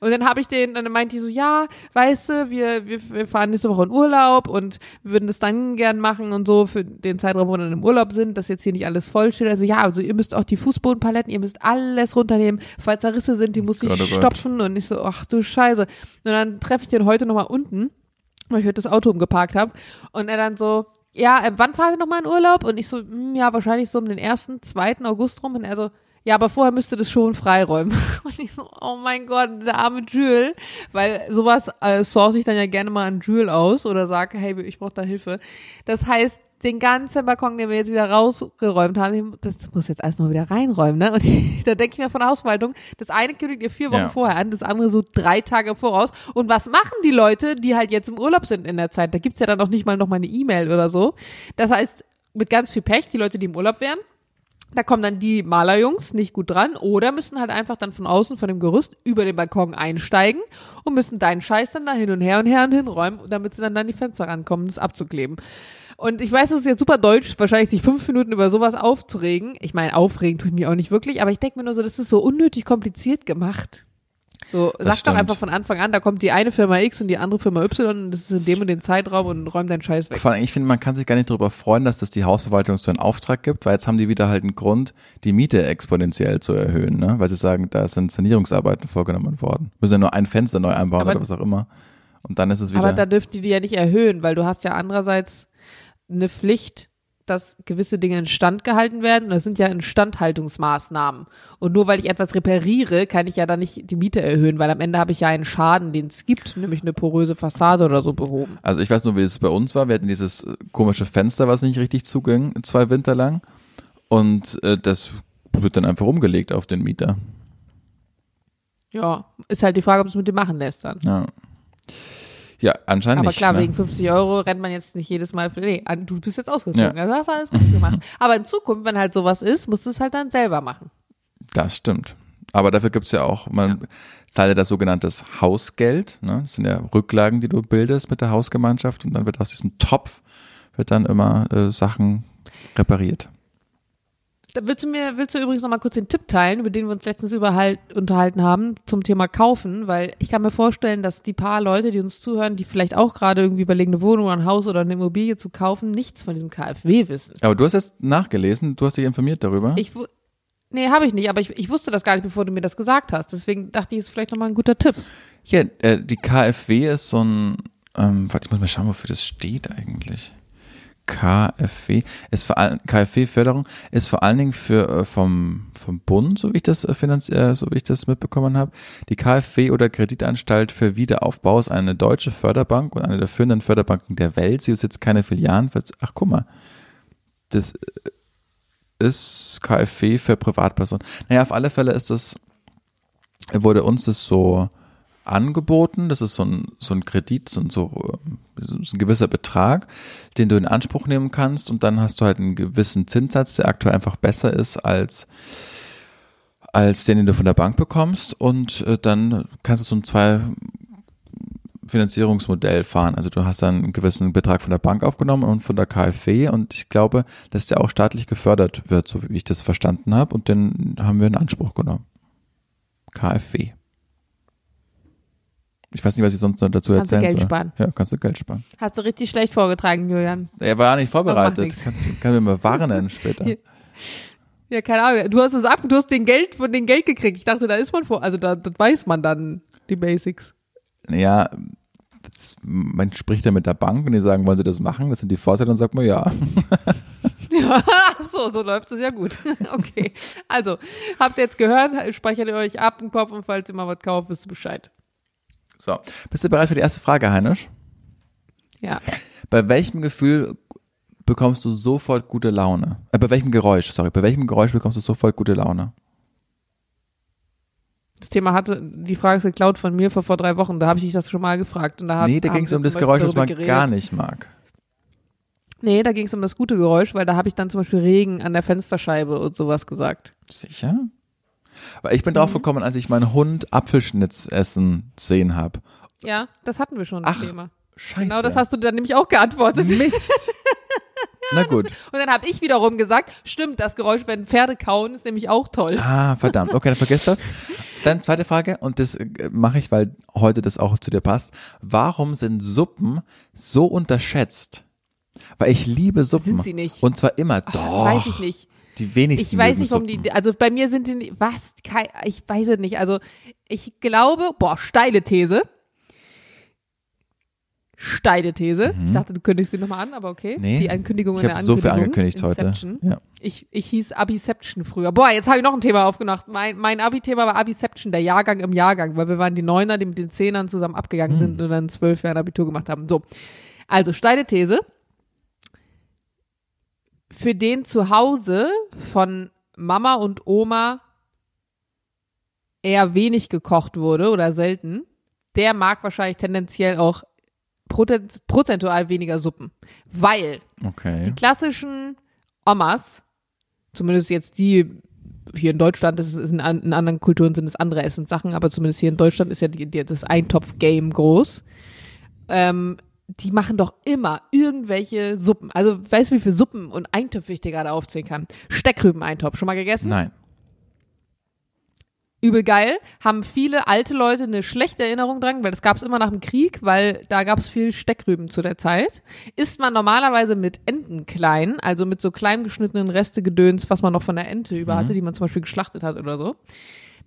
Und dann habe ich den, dann meinte die so, ja, weißt du, wir, wir, wir fahren nächste Woche in Urlaub und würden das dann gern machen und so für den Zeitraum, wo wir dann im Urlaub sind, dass jetzt hier nicht alles voll steht. Also ja, also ihr müsst auch die Fußbodenpaletten, ihr müsst alles runternehmen, falls da Risse sind, die muss ich oh Gott. stopfen und ich so, ach du Scheiße. Und dann treffe ich den heute nochmal unten, weil ich heute das Auto umgeparkt habe und er dann so, ja, äh, wann fahrt ihr nochmal in Urlaub? Und ich so, hm, ja, wahrscheinlich so um den 1., 2. August rum. Und er so, ja, aber vorher müsste das schon freiräumen. Und ich so, oh mein Gott, der arme Jules. Weil sowas äh, source ich dann ja gerne mal an Jules aus oder sage, hey, ich brauche da Hilfe. Das heißt, den ganzen Balkon, den wir jetzt wieder rausgeräumt haben, das muss jetzt alles noch wieder reinräumen, ne? Und da denke ich mir von der Hausverwaltung, das eine kündigt ihr vier Wochen Ja. vorher an, das andere so drei Tage voraus. Und was machen die Leute, die halt jetzt im Urlaub sind in der Zeit? Da gibt's ja dann auch nicht mal noch mal eine E-Mail oder so. Das heißt, mit ganz viel Pech, die Leute, die im Urlaub wären, da kommen dann die Malerjungs nicht gut dran oder müssen halt einfach dann von außen von dem Gerüst über den Balkon einsteigen und müssen deinen Scheiß dann da hin und her und her und hinräumen, damit sie dann an die Fenster rankommen, das abzukleben. Und ich weiß, das ist jetzt super deutsch, wahrscheinlich sich fünf Minuten über sowas aufzuregen. Ich meine, aufregen tut mich auch nicht wirklich, aber ich denke mir nur so, das ist so unnötig kompliziert gemacht. So, sag doch einfach von Anfang an, da kommt die eine Firma X und die andere Firma Y und das ist in dem und den Zeitraum und räum deinen Scheiß weg. Vor allem, ich finde, man kann sich gar nicht darüber freuen, dass das die Hausverwaltung so einen Auftrag gibt, weil jetzt haben die wieder halt einen Grund, die Miete exponentiell zu erhöhen, ne? weil sie sagen, da sind Sanierungsarbeiten vorgenommen worden. Müssen ja nur ein Fenster neu einbauen Aber- oder was auch immer. Und dann ist es wieder. Aber da dürften die die ja nicht erhöhen, weil du hast ja andererseits eine Pflicht, dass gewisse Dinge instand gehalten werden. Und das sind ja Instandhaltungsmaßnahmen. Und nur weil ich etwas repariere, kann ich ja dann nicht die Miete erhöhen, weil am Ende habe ich ja einen Schaden, den es gibt, nämlich eine poröse Fassade oder so behoben. Also ich weiß nur, wie es bei uns war. Wir hatten dieses äh, komische Fenster, was nicht richtig zuging, zwei Winter lang. Und äh, das wird dann einfach umgelegt auf den Mieter. Ja, ist halt die Frage, ob es mit dem machen lässt dann. Ja. Ja, anscheinend Aber nicht. klar, ne? wegen 50 Euro rennt man jetzt nicht jedes Mal für, nee, an- du bist jetzt ausgezogen. Ja. Also hast du alles richtig gemacht. Aber in Zukunft, wenn halt sowas ist, musst du es halt dann selber machen. Das stimmt. Aber dafür gibt's ja auch, man zahlt ja das sogenanntes Hausgeld. Ne? Das sind ja Rücklagen, die du bildest mit der Hausgemeinschaft und dann wird aus diesem Topf wird dann immer äh, Sachen repariert. Da willst du mir, willst du übrigens noch mal kurz den Tipp teilen, über den wir uns letztens überhalt, unterhalten haben, zum Thema Kaufen, weil ich kann mir vorstellen, dass die paar Leute, die uns zuhören, die vielleicht auch gerade irgendwie überlegen, eine Wohnung oder ein Haus oder eine Immobilie zu kaufen, nichts von diesem KfW wissen. Aber du hast jetzt nachgelesen, du hast dich informiert darüber. Ich, nee, habe ich nicht, aber ich, ich wusste das gar nicht, bevor du mir das gesagt hast. Deswegen dachte ich, ist vielleicht noch mal ein guter Tipp. Hier, äh, die KfW ist so ein, ähm, warte, ich muss mal schauen, wofür das steht eigentlich. KfW ist vor allem KfW-Förderung ist vor allen Dingen für äh, vom vom Bund, so wie ich das äh, finanz, äh, so wie ich das mitbekommen habe. Die KfW oder Kreditanstalt für Wiederaufbau ist eine deutsche Förderbank und eine der führenden Förderbanken der Welt. Sie besitzt keine Filialen. Ach, guck mal, das ist KfW für Privatpersonen. Naja, auf alle Fälle ist das wurde uns das so angeboten. Das ist so ein, so ein Kredit, so ein, ähm, so ein gewisser Betrag, den du in Anspruch nehmen kannst und dann hast du halt einen gewissen Zinssatz, der aktuell einfach besser ist als als den, den du von der Bank bekommst und äh, dann kannst du so ein zwei Finanzierungsmodell fahren. Also du hast dann einen gewissen Betrag von der Bank aufgenommen und von der KfW und ich glaube, dass der auch staatlich gefördert wird, so wie ich das verstanden habe und den haben wir in Anspruch genommen. KfW. Ich weiß nicht, was ich sonst noch dazu Kannst du erzählen Geld soll. sparen. Ja, kannst du Geld sparen. Hast du richtig schlecht vorgetragen, Julian. Er war nicht vorbereitet. Kannst, kann mir mal warnen später. Ja, keine Ahnung. Du hast es ab, du hast den Geld von den Geld gekriegt. Ich dachte, da ist man vor, also da das weiß man dann, die Basics. Ja, das, man spricht ja mit der Bank und die sagen, wollen sie das machen? Das sind die Vorteile und sagt man ja. Ja, so, so läuft es ja gut. Okay. Also, habt ihr jetzt gehört, speichert ihr euch ab im Kopf und falls ihr mal was kauft, wisst ihr Bescheid. So, bist du bereit für die erste Frage, Heinisch? Ja. Bei welchem Gefühl bekommst du sofort gute Laune? Äh, bei welchem Geräusch, sorry, bei welchem Geräusch bekommst du sofort gute Laune? Das Thema hatte, die Frage ist geklaut von mir vor, vor drei Wochen. Da habe ich dich das schon mal gefragt. Und da hat, nee, da haben ging es um das Geräusch, das man darüber gar geredet. nicht mag. Nee, da ging es um das gute Geräusch, weil da habe ich dann zum Beispiel Regen an der Fensterscheibe und sowas gesagt. Sicher? Weil ich bin drauf Mhm. gekommen, als ich meinen Hund Apfelschnitz essen sehen habe. Ja, das hatten wir schon, das Ach, Thema. Scheiße. Genau das hast du dann nämlich auch geantwortet. Mist. Na gut. Und dann habe ich wiederum gesagt, stimmt, das Geräusch, wenn Pferde kauen, ist nämlich auch toll. Ah, verdammt. Okay, dann vergesst das. Dann zweite Frage, und das äh, mache ich, weil heute das auch zu dir passt. Warum sind Suppen so unterschätzt? Weil ich liebe Suppen. Sind sie nicht. Und zwar immer. Doch. Weiß ich nicht. Die wenigsten Ich weiß nicht, warum die, also bei mir sind die, was, ich weiß es nicht. Also ich glaube, boah, steile These. Steile These. Ich dachte, du kündigst sie nochmal an, aber okay. Mhm. Nee, Die Ankündigung Ich in der habe so viel Ankündigung. angekündigt Inception. heute. Ja. Ich, ich hieß Abiception früher. Boah, jetzt habe ich noch ein Thema aufgemacht. Mein, mein Abi-Thema war Abiception, der Jahrgang im Jahrgang, weil wir waren die Neuner, die mit den Zehnern zusammen abgegangen sind und dann zwölf Jahre Abitur gemacht haben. So. Also, steile These. Für den zu Hause von Mama und Oma eher wenig gekocht wurde oder selten, der mag wahrscheinlich tendenziell auch prozentual weniger Suppen. Weil die Okay. klassischen Omas, zumindest jetzt die hier in Deutschland, das ist in, in anderen Kulturen sind es andere Essenssachen, aber zumindest hier in Deutschland ist ja die, die, das Eintopf-Game groß. Ähm, die machen doch immer irgendwelche Suppen. Also, weißt du, wie viele Suppen und Eintöpfe ich dir gerade aufzählen kann? Steckrüben-Eintopf, schon mal gegessen? Nein. übel geil, haben viele alte Leute eine schlechte Erinnerung dran, weil das gab es immer nach dem Krieg, weil da gab es viel Steckrüben zu der Zeit. Isst man normalerweise mit Entenklein, also mit so klein geschnittenen Restegedöns, was man noch von der Ente über hatte, die man zum Beispiel geschlachtet hat oder so.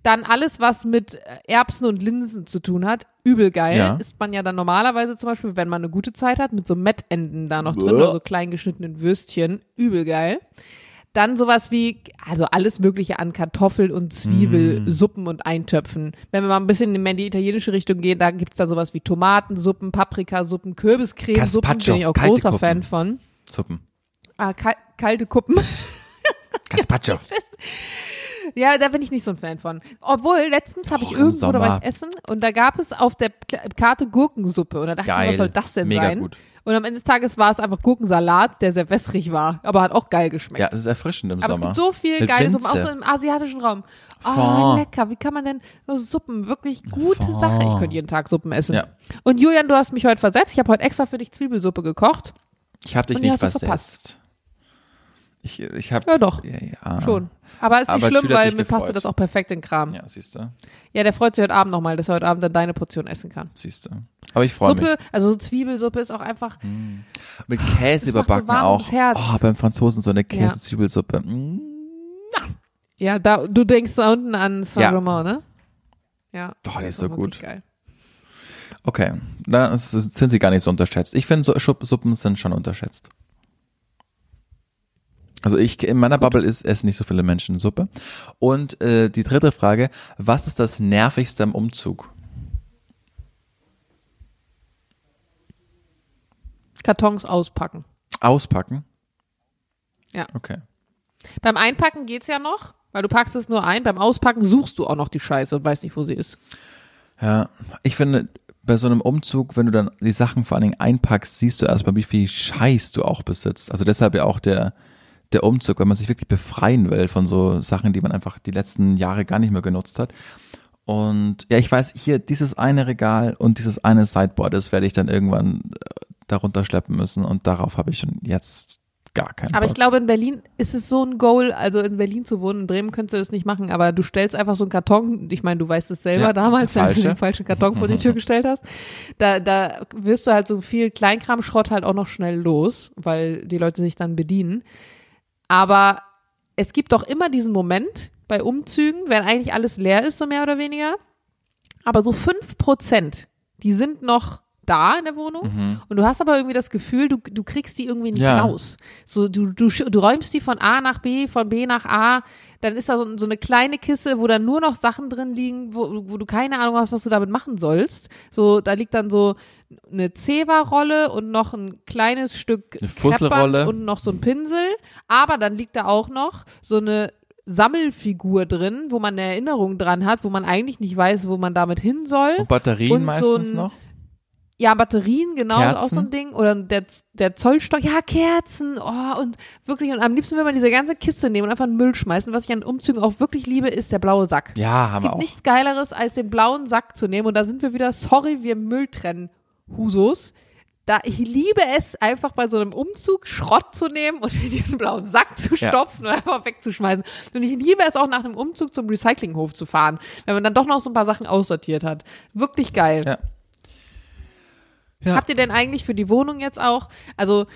Dann alles, was mit äh, Erbsen und Linsen zu tun hat, übel geil. Ja. Isst man ja dann normalerweise zum Beispiel, wenn man eine gute Zeit hat, mit so Mettenden da noch drin Bäh. oder so klein geschnittenen Würstchen, übel geil. Dann sowas wie, also alles Mögliche an Kartoffel- und Zwiebelsuppen und Eintöpfen. Wenn wir mal ein bisschen mehr in die italienische Richtung gehen, da gibt's dann sowas wie Tomatensuppen, Paprikasuppen, Kürbiscremesuppen, bin ich auch großer Kuppen. Fan von. Suppen. Ah, kal kalte Kuppen. Gazpacho. Ja, da bin ich nicht so ein Fan von. Obwohl, letztens habe ich Och, irgendwo, da war ich essen und da gab es auf der Karte Gurkensuppe. Und da dachte ich mir, Geil. was soll das denn Mega sein? gut. Und am Ende des Tages war es einfach Gurkensalat, der sehr wässrig war, aber hat auch geil geschmeckt. Ja, es ist erfrischend im aber es Sommer. gibt so viel Mit geile Suppen, auch so im asiatischen Raum. Oh, Fond. lecker. Wie kann man denn Suppen? Wirklich gute Fond. Sache. Ich könnte jeden Tag Suppen essen. Ja. Und Julian, du hast mich heute versetzt. Ich habe heute extra für dich Zwiebelsuppe gekocht. Ich habe dich Und nicht versetzt. Ich, ich habe Ja, doch. Ja, ja. Schon. Aber ist nicht Aber schlimm, weil mir passte das auch perfekt in Kram. Ja, siehst du, Ja, der freut sich heute Abend nochmal, dass er heute Abend dann deine Portion essen kann. siehst du. Aber ich freue mich. Suppe, also so Zwiebelsuppe ist auch einfach, Mit Käse so überbacken warm auch. Oh, beim Franzosen so eine Käse-Zwiebelsuppe. Mm. ja, da, du denkst da unten an Saint-Germain, ne? Ja. Boah, die ist so gut. Geil. Okay, dann ist, sind sie gar nicht so unterschätzt. Ich finde, so Suppen sind schon unterschätzt. Also ich in meiner Bubble ist essen nicht so viele Menschen Suppe. Und äh, die dritte Frage: Was ist das nervigste am Umzug? Kartons auspacken. Auspacken? Ja. Okay. Beim Einpacken geht's ja noch, weil du packst es nur ein. Beim Auspacken suchst du auch noch die Scheiße und weißt nicht, wo sie ist. Ja, ich finde, bei so einem Umzug, wenn du dann die Sachen vor allen Dingen einpackst, siehst du erstmal, wie viel Scheiß du auch besitzt. Also deshalb ja auch der, der Umzug, wenn man sich wirklich befreien will von so Sachen, die man einfach die letzten Jahre gar nicht mehr genutzt hat. Und ja, ich weiß, hier dieses eine Regal und dieses eine Sideboard, das werde ich dann irgendwann äh, darunter schleppen müssen und darauf habe ich schon jetzt gar keinen Aber ich Bock. glaube, in Berlin ist es so ein Goal, also in Berlin zu wohnen. In Bremen könntest du das nicht machen, aber du stellst einfach so einen Karton, ich meine, du weißt es selber Ja, damals, als du den falschen Karton vor die Tür gestellt hast. Da, da wirst du halt so viel Kleinkramschrott halt auch noch schnell los, weil die Leute sich dann bedienen. Aber es gibt doch immer diesen Moment bei Umzügen, wenn eigentlich alles leer ist, so mehr oder weniger. Aber so fünf Prozent, die sind noch da in der Wohnung und du hast aber irgendwie das Gefühl, du, du kriegst die irgendwie nicht Ja. raus. So, du, du, du räumst die von A nach B, von B nach A, dann ist da so, so eine kleine Kiste, wo dann nur noch Sachen drin liegen, wo, wo du keine Ahnung hast, was du damit machen sollst. So, da liegt dann so eine Zewa-Rolle und noch ein kleines Stück Fusselrolle. Und noch so ein Pinsel. Aber dann liegt da auch noch so eine Sammelfigur drin, wo man eine Erinnerung dran hat, wo man eigentlich nicht weiß, wo man damit hin soll. Und Batterien und so meistens ein- noch? Ja, Batterien, genau, ist auch Kerzen? so ein Ding. Oder der, der Zollstock, ja, Kerzen, oh, und wirklich, und am liebsten will man diese ganze Kiste nehmen und einfach in den Müll schmeißen. Was ich an Umzügen auch wirklich liebe, ist der blaue Sack. Ja, es haben wir gibt auch. nichts Geileres, als den blauen Sack zu nehmen. Und da sind wir wieder, sorry, wir Müll trennen, Husos. Da, ich liebe es, einfach bei so einem Umzug Schrott zu nehmen und in diesen blauen Sack zu Ja. stopfen und einfach wegzuschmeißen. Und ich liebe es auch nach dem Umzug zum Recyclinghof zu fahren, wenn man dann doch noch so ein paar Sachen aussortiert hat. Wirklich geil. Ja. Ja. Habt ihr denn eigentlich für die Wohnung jetzt auch, also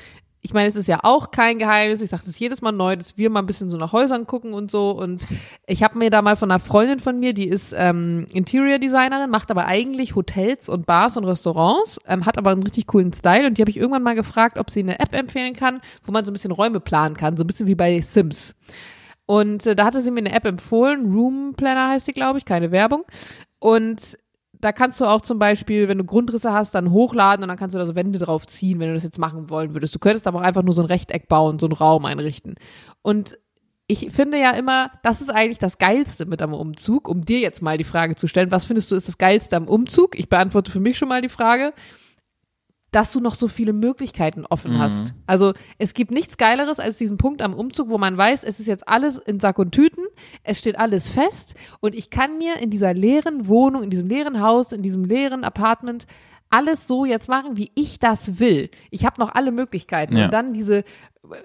ich meine, es ist ja auch kein Geheimnis, ich sage das jedes Mal neu, dass wir mal ein bisschen so nach Häusern gucken und so und ich habe mir da mal von einer Freundin von mir, die ist ähm, Interior Designerin, macht aber eigentlich Hotels und Bars und Restaurants, ähm, hat aber einen richtig coolen Style und die habe ich irgendwann mal gefragt, ob sie eine App empfehlen kann, wo man so ein bisschen Räume planen kann, so ein bisschen wie bei Sims. Und äh, da hatte sie mir eine App empfohlen, Room Planner heißt sie, glaube ich, keine Werbung. Und da kannst du auch zum Beispiel, wenn du Grundrisse hast, dann hochladen und dann kannst du da so Wände drauf ziehen, wenn du das jetzt machen wollen würdest. Du könntest aber auch einfach nur so ein Rechteck bauen, so einen Raum einrichten. Und ich finde ja immer, das ist eigentlich das Geilste mit am Umzug, um dir jetzt mal die Frage zu stellen, was findest du ist das Geilste am Umzug? Ich beantworte für mich schon mal die Frage, dass du noch so viele Möglichkeiten offen hast. Also es gibt nichts Geileres als diesen Punkt am Umzug, wo man weiß, es ist jetzt alles in Sack und Tüten, es steht alles fest und ich kann mir in dieser leeren Wohnung, in diesem leeren Haus, in diesem leeren Apartment alles so jetzt machen, wie ich das will. Ich habe noch alle Möglichkeiten. Ja. Und dann diese,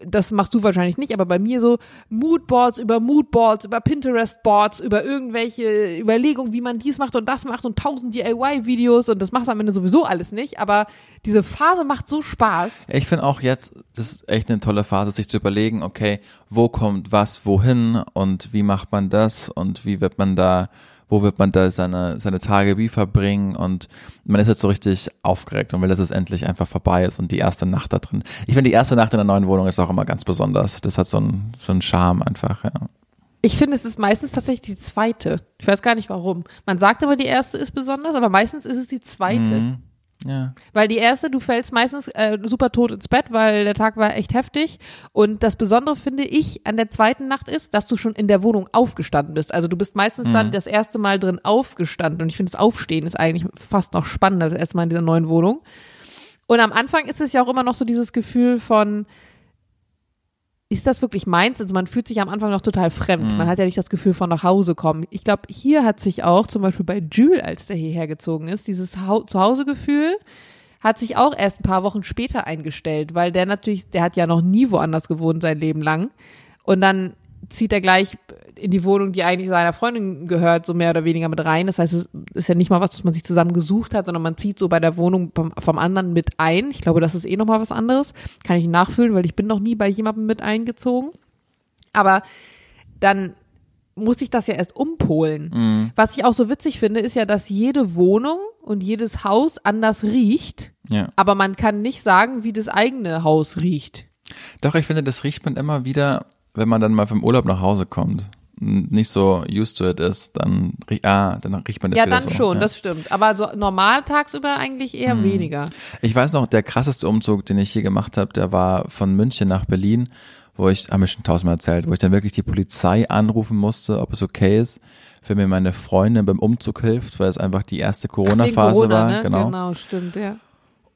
das machst du wahrscheinlich nicht, aber bei mir so Moodboards über Moodboards, über Pinterest-Boards, über irgendwelche Überlegungen, wie man dies macht und das macht und tausend DIY-Videos und das machst du am Ende sowieso alles nicht. Aber diese Phase macht so Spaß. Ich finde auch jetzt, das ist echt eine tolle Phase, sich zu überlegen, okay, wo kommt was wohin und wie macht man das und wie wird man da, wo wird man da seine, seine Tage wie verbringen und man ist jetzt so richtig aufgeregt und will, dass es endlich einfach vorbei ist und die erste Nacht da drin. Ich finde, die erste Nacht in der neuen Wohnung ist auch immer ganz besonders. Das hat so einen, so einen Charme einfach, ja. Ich finde, es ist meistens tatsächlich die zweite. Ich weiß gar nicht warum. Man sagt aber, die erste ist besonders, aber meistens ist es die zweite. Mhm. Ja. Weil die erste, du fällst meistens äh, super tot ins Bett, weil der Tag war echt heftig. Und das Besondere finde ich an der zweiten Nacht ist, dass du schon in der Wohnung aufgestanden bist. Also du bist meistens dann das erste Mal drin aufgestanden. Und ich finde, das Aufstehen ist eigentlich fast noch spannender, das erste Mal in dieser neuen Wohnung. Und am Anfang ist es ja auch immer noch so dieses Gefühl von, ist das wirklich meins? Also man fühlt sich am Anfang noch total fremd. Man hat ja nicht das Gefühl von nach Hause kommen. Ich glaube, hier hat sich auch, zum Beispiel bei Jules, als der hierher gezogen ist, dieses Hau Zuhausegefühl hat sich auch erst ein paar Wochen später eingestellt, weil der natürlich, der hat ja noch nie woanders gewohnt sein Leben lang. Und dann zieht er gleich in die Wohnung, die eigentlich seiner Freundin gehört, so mehr oder weniger mit rein. Das heißt, es ist ja nicht mal was, was man sich zusammen gesucht hat, sondern man zieht so bei der Wohnung vom, vom anderen mit ein. Ich glaube, das ist eh nochmal was anderes. Kann ich nachfühlen, weil ich bin noch nie bei jemandem mit eingezogen. Aber dann muss ich das ja erst umpolen. Was ich auch so witzig finde, ist ja, dass jede Wohnung und jedes Haus anders riecht, ja. aber man kann nicht sagen, wie das eigene Haus riecht. Doch, ich finde, das riecht man immer wieder, wenn man dann mal vom Urlaub nach Hause kommt. und Nicht so used to it ist, dann, ah, dann riecht man das ja, dann so. schon, ja. das stimmt. Aber so normal tagsüber eigentlich eher weniger. Ich weiß noch, der krasseste Umzug, den ich hier gemacht habe, der war von München nach Berlin, wo ich, haben wir schon tausendmal erzählt, wo ich dann wirklich die Polizei anrufen musste, ob es okay ist, für mir meine Freundin beim Umzug hilft, weil es einfach die erste Corona-Phase Corona, war. ne? Genau. genau, stimmt, ja.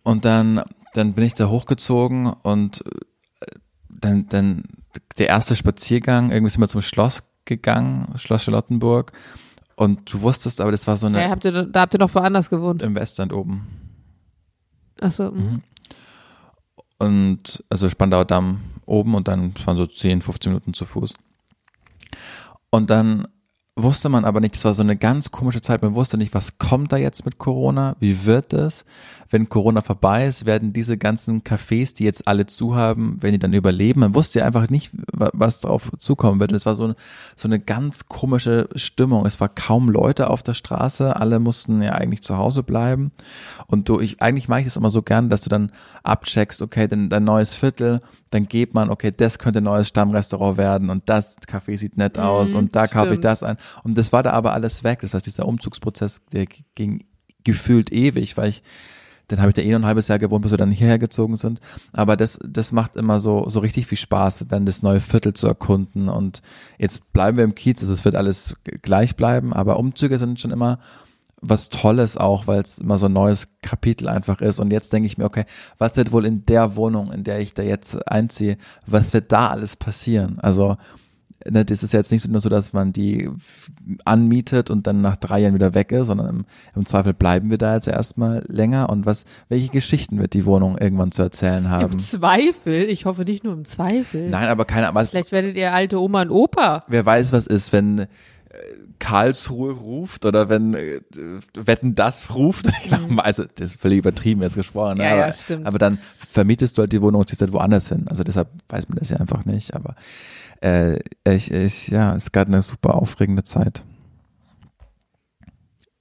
Und dann, dann bin ich da hochgezogen und äh, dann, dann der erste Spaziergang, irgendwie sind wir zum Schloss gegangen, Schloss Charlottenburg. Und du wusstest, aber das war so eine ja habt ihr, da habt ihr noch woanders gewohnt. im Westend oben. Achso, mhm. Und also Spandauer Damm oben und dann waren so 10, 15 Minuten zu Fuß. Und dann wusste man aber nicht, das war so eine ganz komische Zeit, man wusste nicht, was kommt da jetzt mit Corona, wie wird es, wenn Corona vorbei ist, werden diese ganzen Cafés, die jetzt alle zu haben, wenn die dann überleben, man wusste ja einfach nicht, wa- was drauf zukommen wird. Und es war so, eine- so eine ganz komische Stimmung, es war kaum Leute auf der Straße, alle mussten ja eigentlich zu Hause bleiben. Und du, ich, eigentlich mache ich das immer so gern, dass du dann abcheckst, okay, dein, dein neues Viertel, dann geht man, okay, das könnte ein neues Stammrestaurant werden und das Café sieht nett aus Mhm, und da kaufe ich das ein. Und das war da aber alles weg. Das heißt, dieser Umzugsprozess, der ging gefühlt ewig, weil ich, dann habe ich da eh noch ein halbes Jahr gewohnt, bis wir dann hierher gezogen sind. Aber das, das macht immer so, so richtig viel Spaß, dann das neue Viertel zu erkunden. Und jetzt bleiben wir im Kiez, also es wird alles gleich bleiben, aber Umzüge sind schon immer was Tolles auch, weil es immer so ein neues Kapitel einfach ist. Und jetzt denke ich mir, okay, was wird wohl in der Wohnung, in der ich da jetzt einziehe, was wird da alles passieren? Also, ne, das ist jetzt nicht nur so, dass man die anmietet und dann nach drei Jahren wieder weg ist, sondern im, im Zweifel bleiben wir da jetzt erstmal länger. Und was, welche Geschichten wird die Wohnung irgendwann zu erzählen haben? Im Zweifel, ich hoffe nicht nur im Zweifel. Nein, aber keiner, aber Vielleicht werdet ihr alte Oma und Opa. wer weiß, was ist, wenn Karlsruhe ruft oder wenn äh, Wetten das ruft. Ich glaube, also das ist völlig übertrieben jetzt gesprochen. ne? Mhm. Ja, ja, aber, stimmt. aber dann vermietest du halt die Wohnung und ziehst halt woanders hin. Also deshalb weiß man das ja einfach nicht. Aber äh, ich, ich, ja, es ist gerade eine super aufregende Zeit.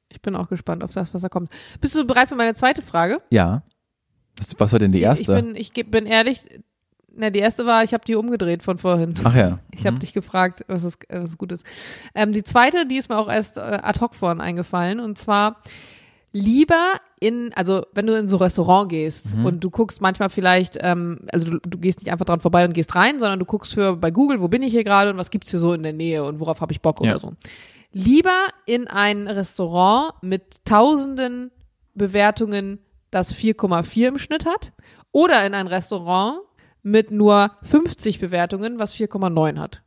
Ich bin auch gespannt auf das, was da kommt. Bist du bereit für meine zweite Frage? Ja. Was war denn die erste? Ich bin, ich bin ehrlich, na, die erste war, ich habe die umgedreht von vorhin. Ach ja. Ich habe dich gefragt, was, ist, was gut ist. Ähm, die zweite, die ist mir auch erst äh, ad hoc vorhin eingefallen. Und zwar lieber in, also wenn du in so ein Restaurant gehst und du guckst manchmal vielleicht, ähm, also du, du gehst nicht einfach dran vorbei und gehst rein, sondern du guckst für bei Google, wo bin ich hier gerade und was gibt's hier so in der Nähe und worauf habe ich Bock Ja. oder so. Lieber in ein Restaurant mit tausenden Bewertungen, das 4,4 im Schnitt hat, oder in ein Restaurant mit nur 50 Bewertungen, was 4,9 hat.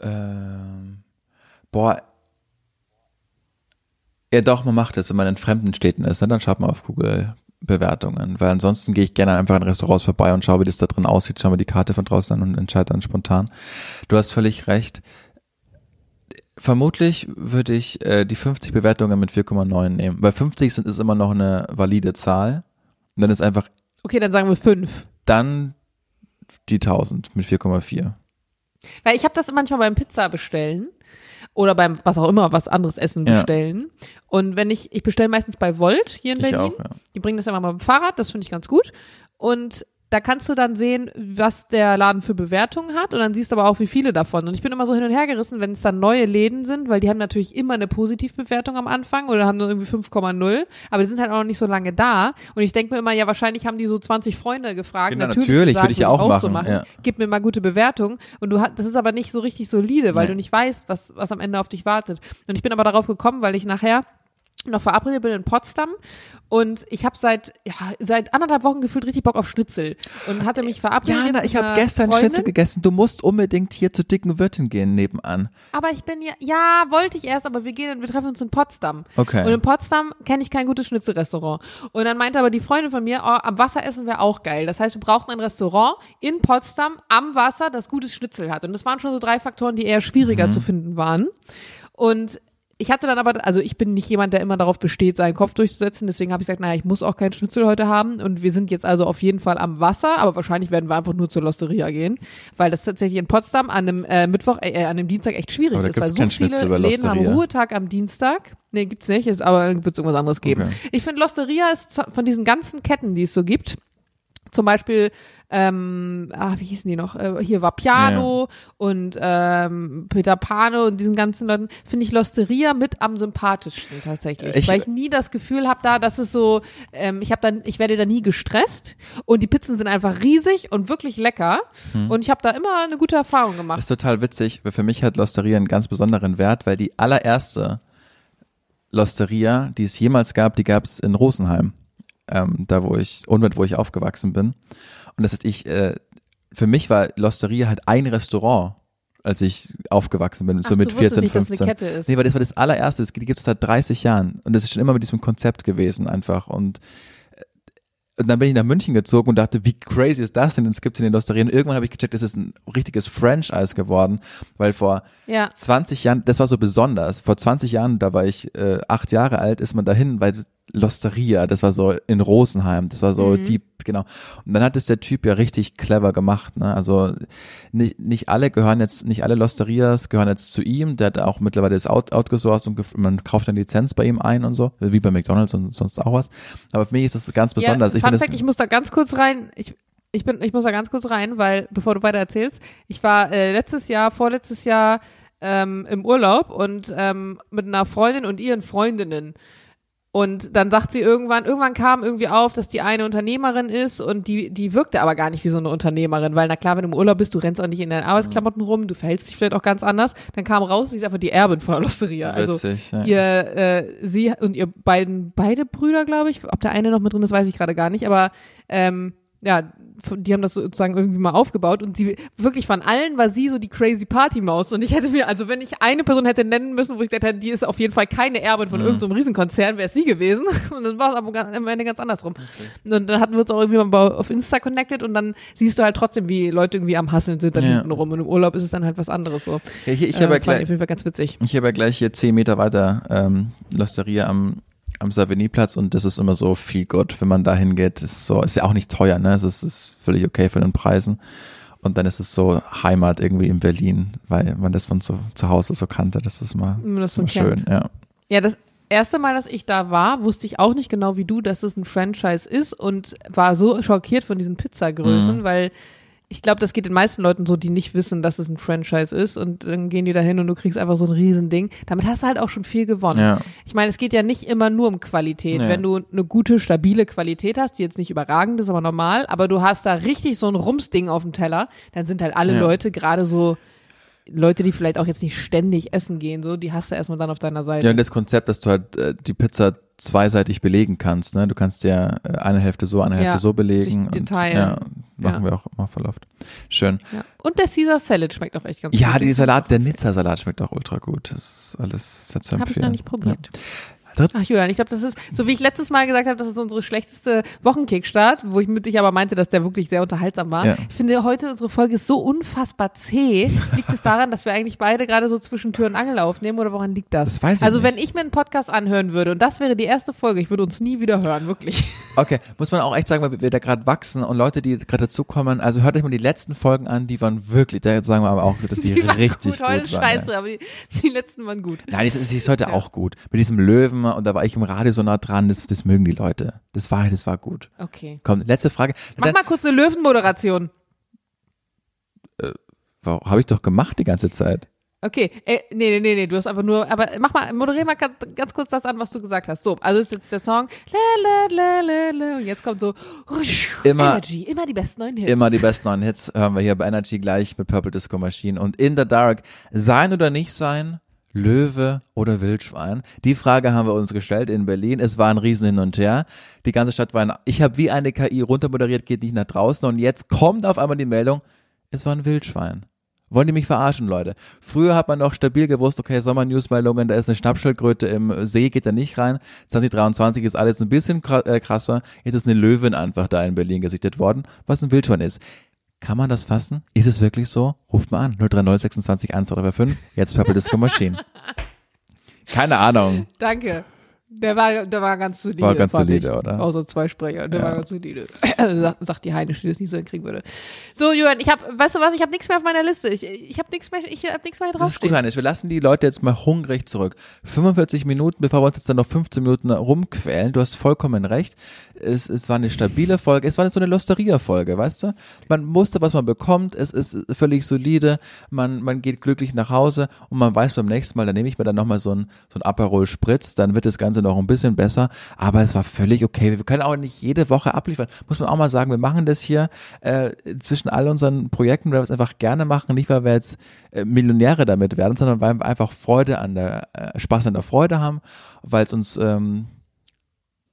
Ähm, boah, Ja, doch, man macht das, wenn man in fremden Städten ist, ne? dann schaut man auf Google Bewertungen, weil ansonsten gehe ich gerne einfach an Restaurants vorbei und schaue, wie das da drin aussieht, schaue mir die Karte von draußen an und entscheide dann spontan. Du hast völlig recht. Vermutlich würde ich äh, die 50 Bewertungen mit 4,9 nehmen, weil 50 sind ist immer noch eine valide Zahl. Und dann ist einfach Okay, dann sagen wir fünf. dann die 1000 mit 4,4. Weil ich habe das manchmal beim Pizza bestellen oder beim was auch immer, was anderes Essen Ja. bestellen. Und wenn ich, ich bestelle meistens bei Volt hier in Ich Berlin. auch, ja. Die bringen das ja mal mit dem Fahrrad, das finde ich ganz gut. Und da kannst du dann sehen, was der Laden für Bewertungen hat und dann siehst du aber auch, wie viele davon. Und ich bin immer so hin und her gerissen, wenn es dann neue Läden sind, weil die haben natürlich immer eine Positivbewertung am Anfang oder haben nur irgendwie 5,0 aber die sind halt auch noch nicht so lange da. Und ich denke mir immer, ja, wahrscheinlich haben die so 20 Freunde gefragt. Genau, natürlich natürlich, würde ich ja auch so machen, ja. Gib mir mal gute Bewertung. Und du hast, das ist aber nicht so richtig solide, weil Nee. du nicht weißt, was, was am Ende auf dich wartet. Und ich bin aber darauf gekommen, weil ich nachher noch verabredet bin in Potsdam und ich habe seit ja, seit anderthalb Wochen gefühlt richtig Bock auf Schnitzel und hatte mich verabredet. Jana, ich habe gestern Freundin, Schnitzel gegessen. Du musst unbedingt hier zur dicken Wirtin gehen nebenan. Aber ich bin ja, ja, wollte ich erst, aber wir gehen, wir treffen uns in Potsdam. Okay. Und in Potsdam kenne ich kein gutes Schnitzelrestaurant. Und dann meinte aber die Freundin von mir, oh, am Wasser essen wäre auch geil. Das heißt, wir brauchten ein Restaurant in Potsdam am Wasser, das gutes Schnitzel hat. Und das waren schon so drei Faktoren, die eher schwieriger Mhm. zu finden waren. Und ich hatte dann aber, also ich bin nicht jemand, der immer darauf besteht, seinen Kopf durchzusetzen. Deswegen habe ich gesagt, naja, ich muss auch keinen Schnitzel heute haben. Und wir sind jetzt also auf jeden Fall am Wasser, aber wahrscheinlich werden wir einfach nur zur Losteria gehen, weil das tatsächlich in Potsdam an einem äh, Mittwoch, äh, an einem Dienstag echt schwierig Aber da ist, weil so kein viele Schnitzel bei Läden haben. Ruhetag am Dienstag. Nee, gibt's nicht, ist, aber wird es irgendwas anderes geben. Okay. Ich finde, Losteria ist von diesen ganzen Ketten, die es so gibt, zum Beispiel, ähm, ah, wie hießen die noch? Äh, hier war Piano und ähm, Peter Pane und diesen ganzen Leuten, finde ich Losteria mit am sympathischsten tatsächlich. Ich- weil ich nie das Gefühl habe, da, das ist so, ähm, ich habe dann, ich werde da nie gestresst und die Pizzen sind einfach riesig und wirklich lecker Hm. und ich habe da immer eine gute Erfahrung gemacht. ist total witzig, weil für mich hat Losteria einen ganz besonderen Wert, weil die allererste Losteria, die es jemals gab, die gab es in Rosenheim, ähm, da wo ich, unweit wo ich aufgewachsen bin. Und das heißt, ich, äh, für mich war Losteria halt ein Restaurant, als ich aufgewachsen bin, so Ach, mit du wusstest 14, nicht, dass es 15. eine Kette ist. Nee, weil das war das allererste, das gibt es seit 30 Jahren. Und das ist schon immer mit diesem Konzept gewesen einfach. Und, äh, und dann bin ich nach München gezogen und dachte, wie crazy ist das denn? Das gibt es in den Losterien. Und irgendwann habe ich gecheckt, es ist ein richtiges Franchise geworden, weil vor Ja. 20 Jahren, das war so besonders. Vor 20 Jahren, da war ich äh, acht Jahre alt, ist man dahin, weil Losteria, das war so in Rosenheim, das war so Mhm. die, genau. Und dann hat es der Typ ja richtig clever gemacht, ne? Also nicht, nicht alle gehören jetzt, nicht alle Losterias gehören jetzt zu ihm, der hat auch mittlerweile das out, outgesourced und man kauft eine Lizenz bei ihm ein und so, wie bei McDonalds und sonst auch was. Aber für mich ist das ganz besonders. Ja, ich Fun Fact, das, ich muss da ganz kurz rein. Ich, ich, bin, ich muss da ganz kurz rein, weil, bevor du weiter erzählst, ich war äh, letztes Jahr, vorletztes Jahr ähm, im Urlaub und ähm, mit einer Freundin und ihren Freundinnen. Und dann sagt sie irgendwann, irgendwann kam irgendwie auf, dass die eine Unternehmerin ist und die, die wirkte aber gar nicht wie so eine Unternehmerin, weil na klar, wenn du im Urlaub bist, du rennst auch nicht in deinen Arbeitsklamotten rum, du verhältst dich vielleicht auch ganz anders. Dann kam raus, sie ist einfach die Erbin von der Losteria. Also witzig, ja. ihr, äh, sie und ihr beiden, beide Brüder, glaube ich, ob der eine noch mit drin ist, weiß ich gerade gar nicht, aber ähm, ja, die haben das sozusagen irgendwie mal aufgebaut und sie wirklich von allen war sie so die crazy Party-Maus und ich hätte mir, also wenn ich eine Person hätte nennen müssen, wo ich gesagt hätte, die ist auf jeden Fall keine Erbin von irgendeinem so Riesenkonzern, wäre es sie gewesen und dann war es aber am Ende ganz andersrum. Und dann hatten wir uns auch irgendwie mal auf Insta connected und dann siehst du halt trotzdem, wie Leute irgendwie am Hasseln sind dann Ja. hinten rum und im Urlaub ist es dann halt was anderes so. ich, ich, ich Äh, habe ja gleich, ich auf jeden Fall ganz witzig. Ich habe ja gleich hier zehn Meter weiter ähm, Losteria am, am Savigny-Platz und das ist immer so viel gut, wenn man da hingeht. Ist so, ist ja auch nicht teuer, ne? Es ist, ist völlig okay für den Preisen. Und dann ist es so Heimat irgendwie in Berlin, weil man das von zu, zu Hause so kannte. Das ist mal, das so mal schön, ja. Ja, das erste Mal, dass ich da war, wusste ich auch nicht genau wie du, dass es ein Franchise ist und war so schockiert von diesen Pizzagrößen, Mhm. weil ich glaube, das geht den meisten Leuten so, die nicht wissen, dass es ein Franchise ist und dann gehen die da hin und du kriegst einfach so ein Riesending. Damit hast du halt auch schon viel gewonnen. Ja. Ich meine, es geht ja nicht immer nur um Qualität. Nee. Wenn du eine gute, stabile Qualität hast, die jetzt nicht überragend ist, aber normal, aber du hast da richtig so ein Rumsding auf dem Teller, dann sind halt alle Ja. Leute, gerade so Leute, die vielleicht auch jetzt nicht ständig essen gehen, so, die hast du erstmal dann auf deiner Seite. Ja, und das Konzept, dass du halt äh, die Pizza zweiseitig belegen kannst, ne? Du kannst ja äh, eine Hälfte so, eine Hälfte Ja, so belegen. sich und, detailen. ja, machen Ja. wir auch immer voll oft. Schön. Ja. Und der Caesar Salad schmeckt auch echt ganz Ja, gut. die Salat, der Nizza-Salat schmeckt auch ultra gut. Das ist alles sehr zu Habe ich empfehlen. noch nicht probiert. Ja. Ach Julian, ich glaube, das ist, so wie ich letztes Mal gesagt habe, das ist unsere schlechteste Wochenkickstart, wo ich mit dich aber meinte, dass der wirklich sehr unterhaltsam war. Ja. Ich finde, heute unsere Folge ist so unfassbar zäh. Liegt es daran, dass wir eigentlich beide gerade so zwischen Tür und Angel aufnehmen oder woran liegt das? Das weiß ich also nicht. wenn ich mir einen Podcast anhören würde und das wäre die erste Folge, ich würde uns nie wieder hören, wirklich. Okay, muss man auch echt sagen, weil wir da gerade wachsen und Leute, die gerade dazukommen, also hört euch mal die letzten Folgen an, die waren wirklich, da sagen wir aber auch, dass die, waren richtig gut. gut, Heute waren. scheiße, aber die, die letzten waren gut. Nein, das ist, das ist heute auch gut. Mit diesem Löwen und da war ich im Radio so nah dran, das, das mögen die Leute. Das war, das war gut. Okay. Komm, letzte Frage. Mach mal kurz eine Löwenmoderation. Habe ich doch gemacht die ganze Zeit. Okay, äh, nee, nee, nee, du hast einfach nur, aber mach mal, moderier mal ganz, ganz kurz das an, was du gesagt hast. So, also ist jetzt der Song, la, la, la, und jetzt kommt so, Immer- Energy, immer die besten neuen Hits. Immer die besten neuen Hits hören wir hier bei Energy gleich mit Purple Disco Machine und In the Dark. Sein oder nicht sein? Löwe oder Wildschwein? Die Frage haben wir uns gestellt in Berlin. Es war ein Riesen hin und her. Die ganze Stadt war ein, ich habe wie eine KI runtermoderiert, geht nicht nach draußen und jetzt kommt auf einmal die Meldung, es war ein Wildschwein. Wollen die mich verarschen, Leute? Früher hat man noch stabil gewusst, okay, Sommer-Newsmeldungen, da ist eine Schnappschildkröte im See, geht da nicht rein. 2023 ist alles ein bisschen äh, krasser. Jetzt ist eine Löwin einfach da in Berlin gesichtet worden, was ein Wildschwein ist. Kann man das fassen? Ist es wirklich so? Ruft mal an. 030 26 135. Jetzt Purple Disco Machine. Keine Ahnung. Danke. Der war, der war ganz solide. War ganz solide, ich. oder? Außer zwei Sprecher, der Ja. war ganz solide. sagt, sagt die Heinisch, die das nicht so hinkriegen würde. So, Julian, ich habe, weißt du was, ich habe nichts mehr auf meiner Liste. Ich, ich habe nichts mehr, ich habe nichts mehr hier Das ist gut. Heinrich. Wir lassen die Leute jetzt mal hungrig zurück. 45 Minuten, bevor wir uns jetzt dann noch 15 Minuten rumquälen. Du hast vollkommen recht. Es, es war eine stabile Folge. Es war so eine Losteria-Folge, weißt du? Man wusste, was man bekommt. Es ist völlig solide. Man, man geht glücklich nach Hause und man weiß beim nächsten Mal, dann nehme ich mir dann nochmal so ein, so ein Aperol Spritz. Dann wird das Ganze noch ein bisschen besser. Aber es war völlig okay. Wir können auch nicht jede Woche abliefern. Muss man auch mal sagen, wir machen das hier äh, zwischen all unseren Projekten, weil wir es einfach gerne machen. Nicht, weil wir jetzt äh, Millionäre damit werden, sondern weil wir einfach Freude an der, äh, Spaß an der Freude haben, weil es uns, ähm,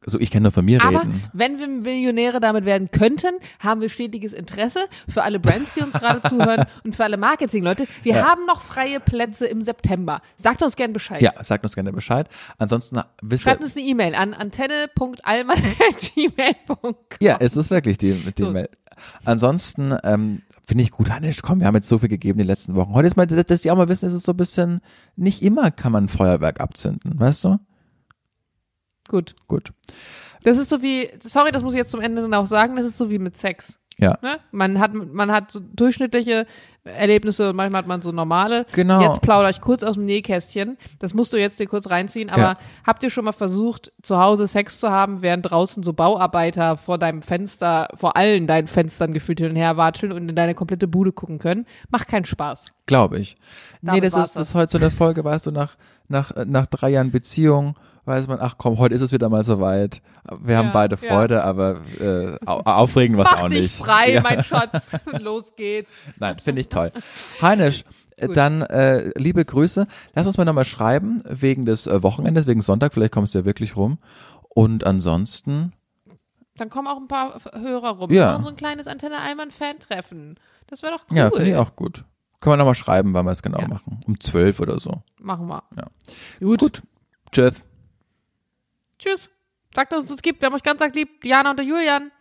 also ich kann nur von mir Aber reden. wenn wir Millionäre damit werden könnten, haben wir stetiges Interesse für alle Brands, die uns gerade zuhören und für alle Marketing-Leute. Wir Ja. haben noch freie Plätze im September. Sagt uns gern Bescheid. Ja, sagt uns gerne Bescheid. Ansonsten wisst Schreibt uns eine E-Mail an antenne.alman.gmail.com. ja, es ist wirklich die, die So. Mail. Ansonsten ähm, finde ich gut, Hannes, komm, wir haben jetzt so viel gegeben die letzten Wochen. Heute ist mal, dass, die auch mal wissen, es ist so ein bisschen, nicht immer kann man Feuerwerk abzünden, weißt du? Gut. Gut. Das ist so wie, sorry, das muss ich jetzt zum Ende noch sagen, das ist so wie mit Sex. Ja. Ne? Man hat, man hat so durchschnittliche Erlebnisse und manchmal hat man so normale. Genau. Jetzt plaudere ich kurz aus dem Nähkästchen. Das musst du jetzt dir kurz reinziehen. Aber Ja. habt ihr schon mal versucht, zu Hause Sex zu haben, während draußen so Bauarbeiter vor deinem Fenster, vor allen deinen Fenstern gefühlt hin und her watscheln und in deine komplette Bude gucken können? Macht keinen Spaß. Glaube ich. Damit nee, das ist, das ist heute so eine Folge, weißt du, nach, nach, nach drei Jahren Beziehung, weiß man, ach komm, heute ist es wieder mal soweit. Wir haben Ja, beide ja. Freude, aber äh, au- aufregen was Mach auch dich nicht. frei, Ja. mein Schatz. Los geht's. Nein, finde ich toll. Heinisch, äh, Gut. dann äh, liebe Grüße. Lass uns mal nochmal schreiben, wegen des äh, Wochenendes, wegen Sonntag, vielleicht kommst du ja wirklich rum. Und ansonsten, Dann kommen auch ein paar Hörer rum. Ja. Wir machen so ein kleines Antenne Allmann Fan-Treffen. Das wäre doch cool. ja, finde ich auch gut. Können wir nochmal schreiben, wann wir es genau Ja. machen. Um zwölf oder so. Machen wir. Ja. Gut. Gut. Tschüss. Tschüss. Sagt, dass es uns gibt. Wir haben euch ganz arg lieb. Diana und der Julian.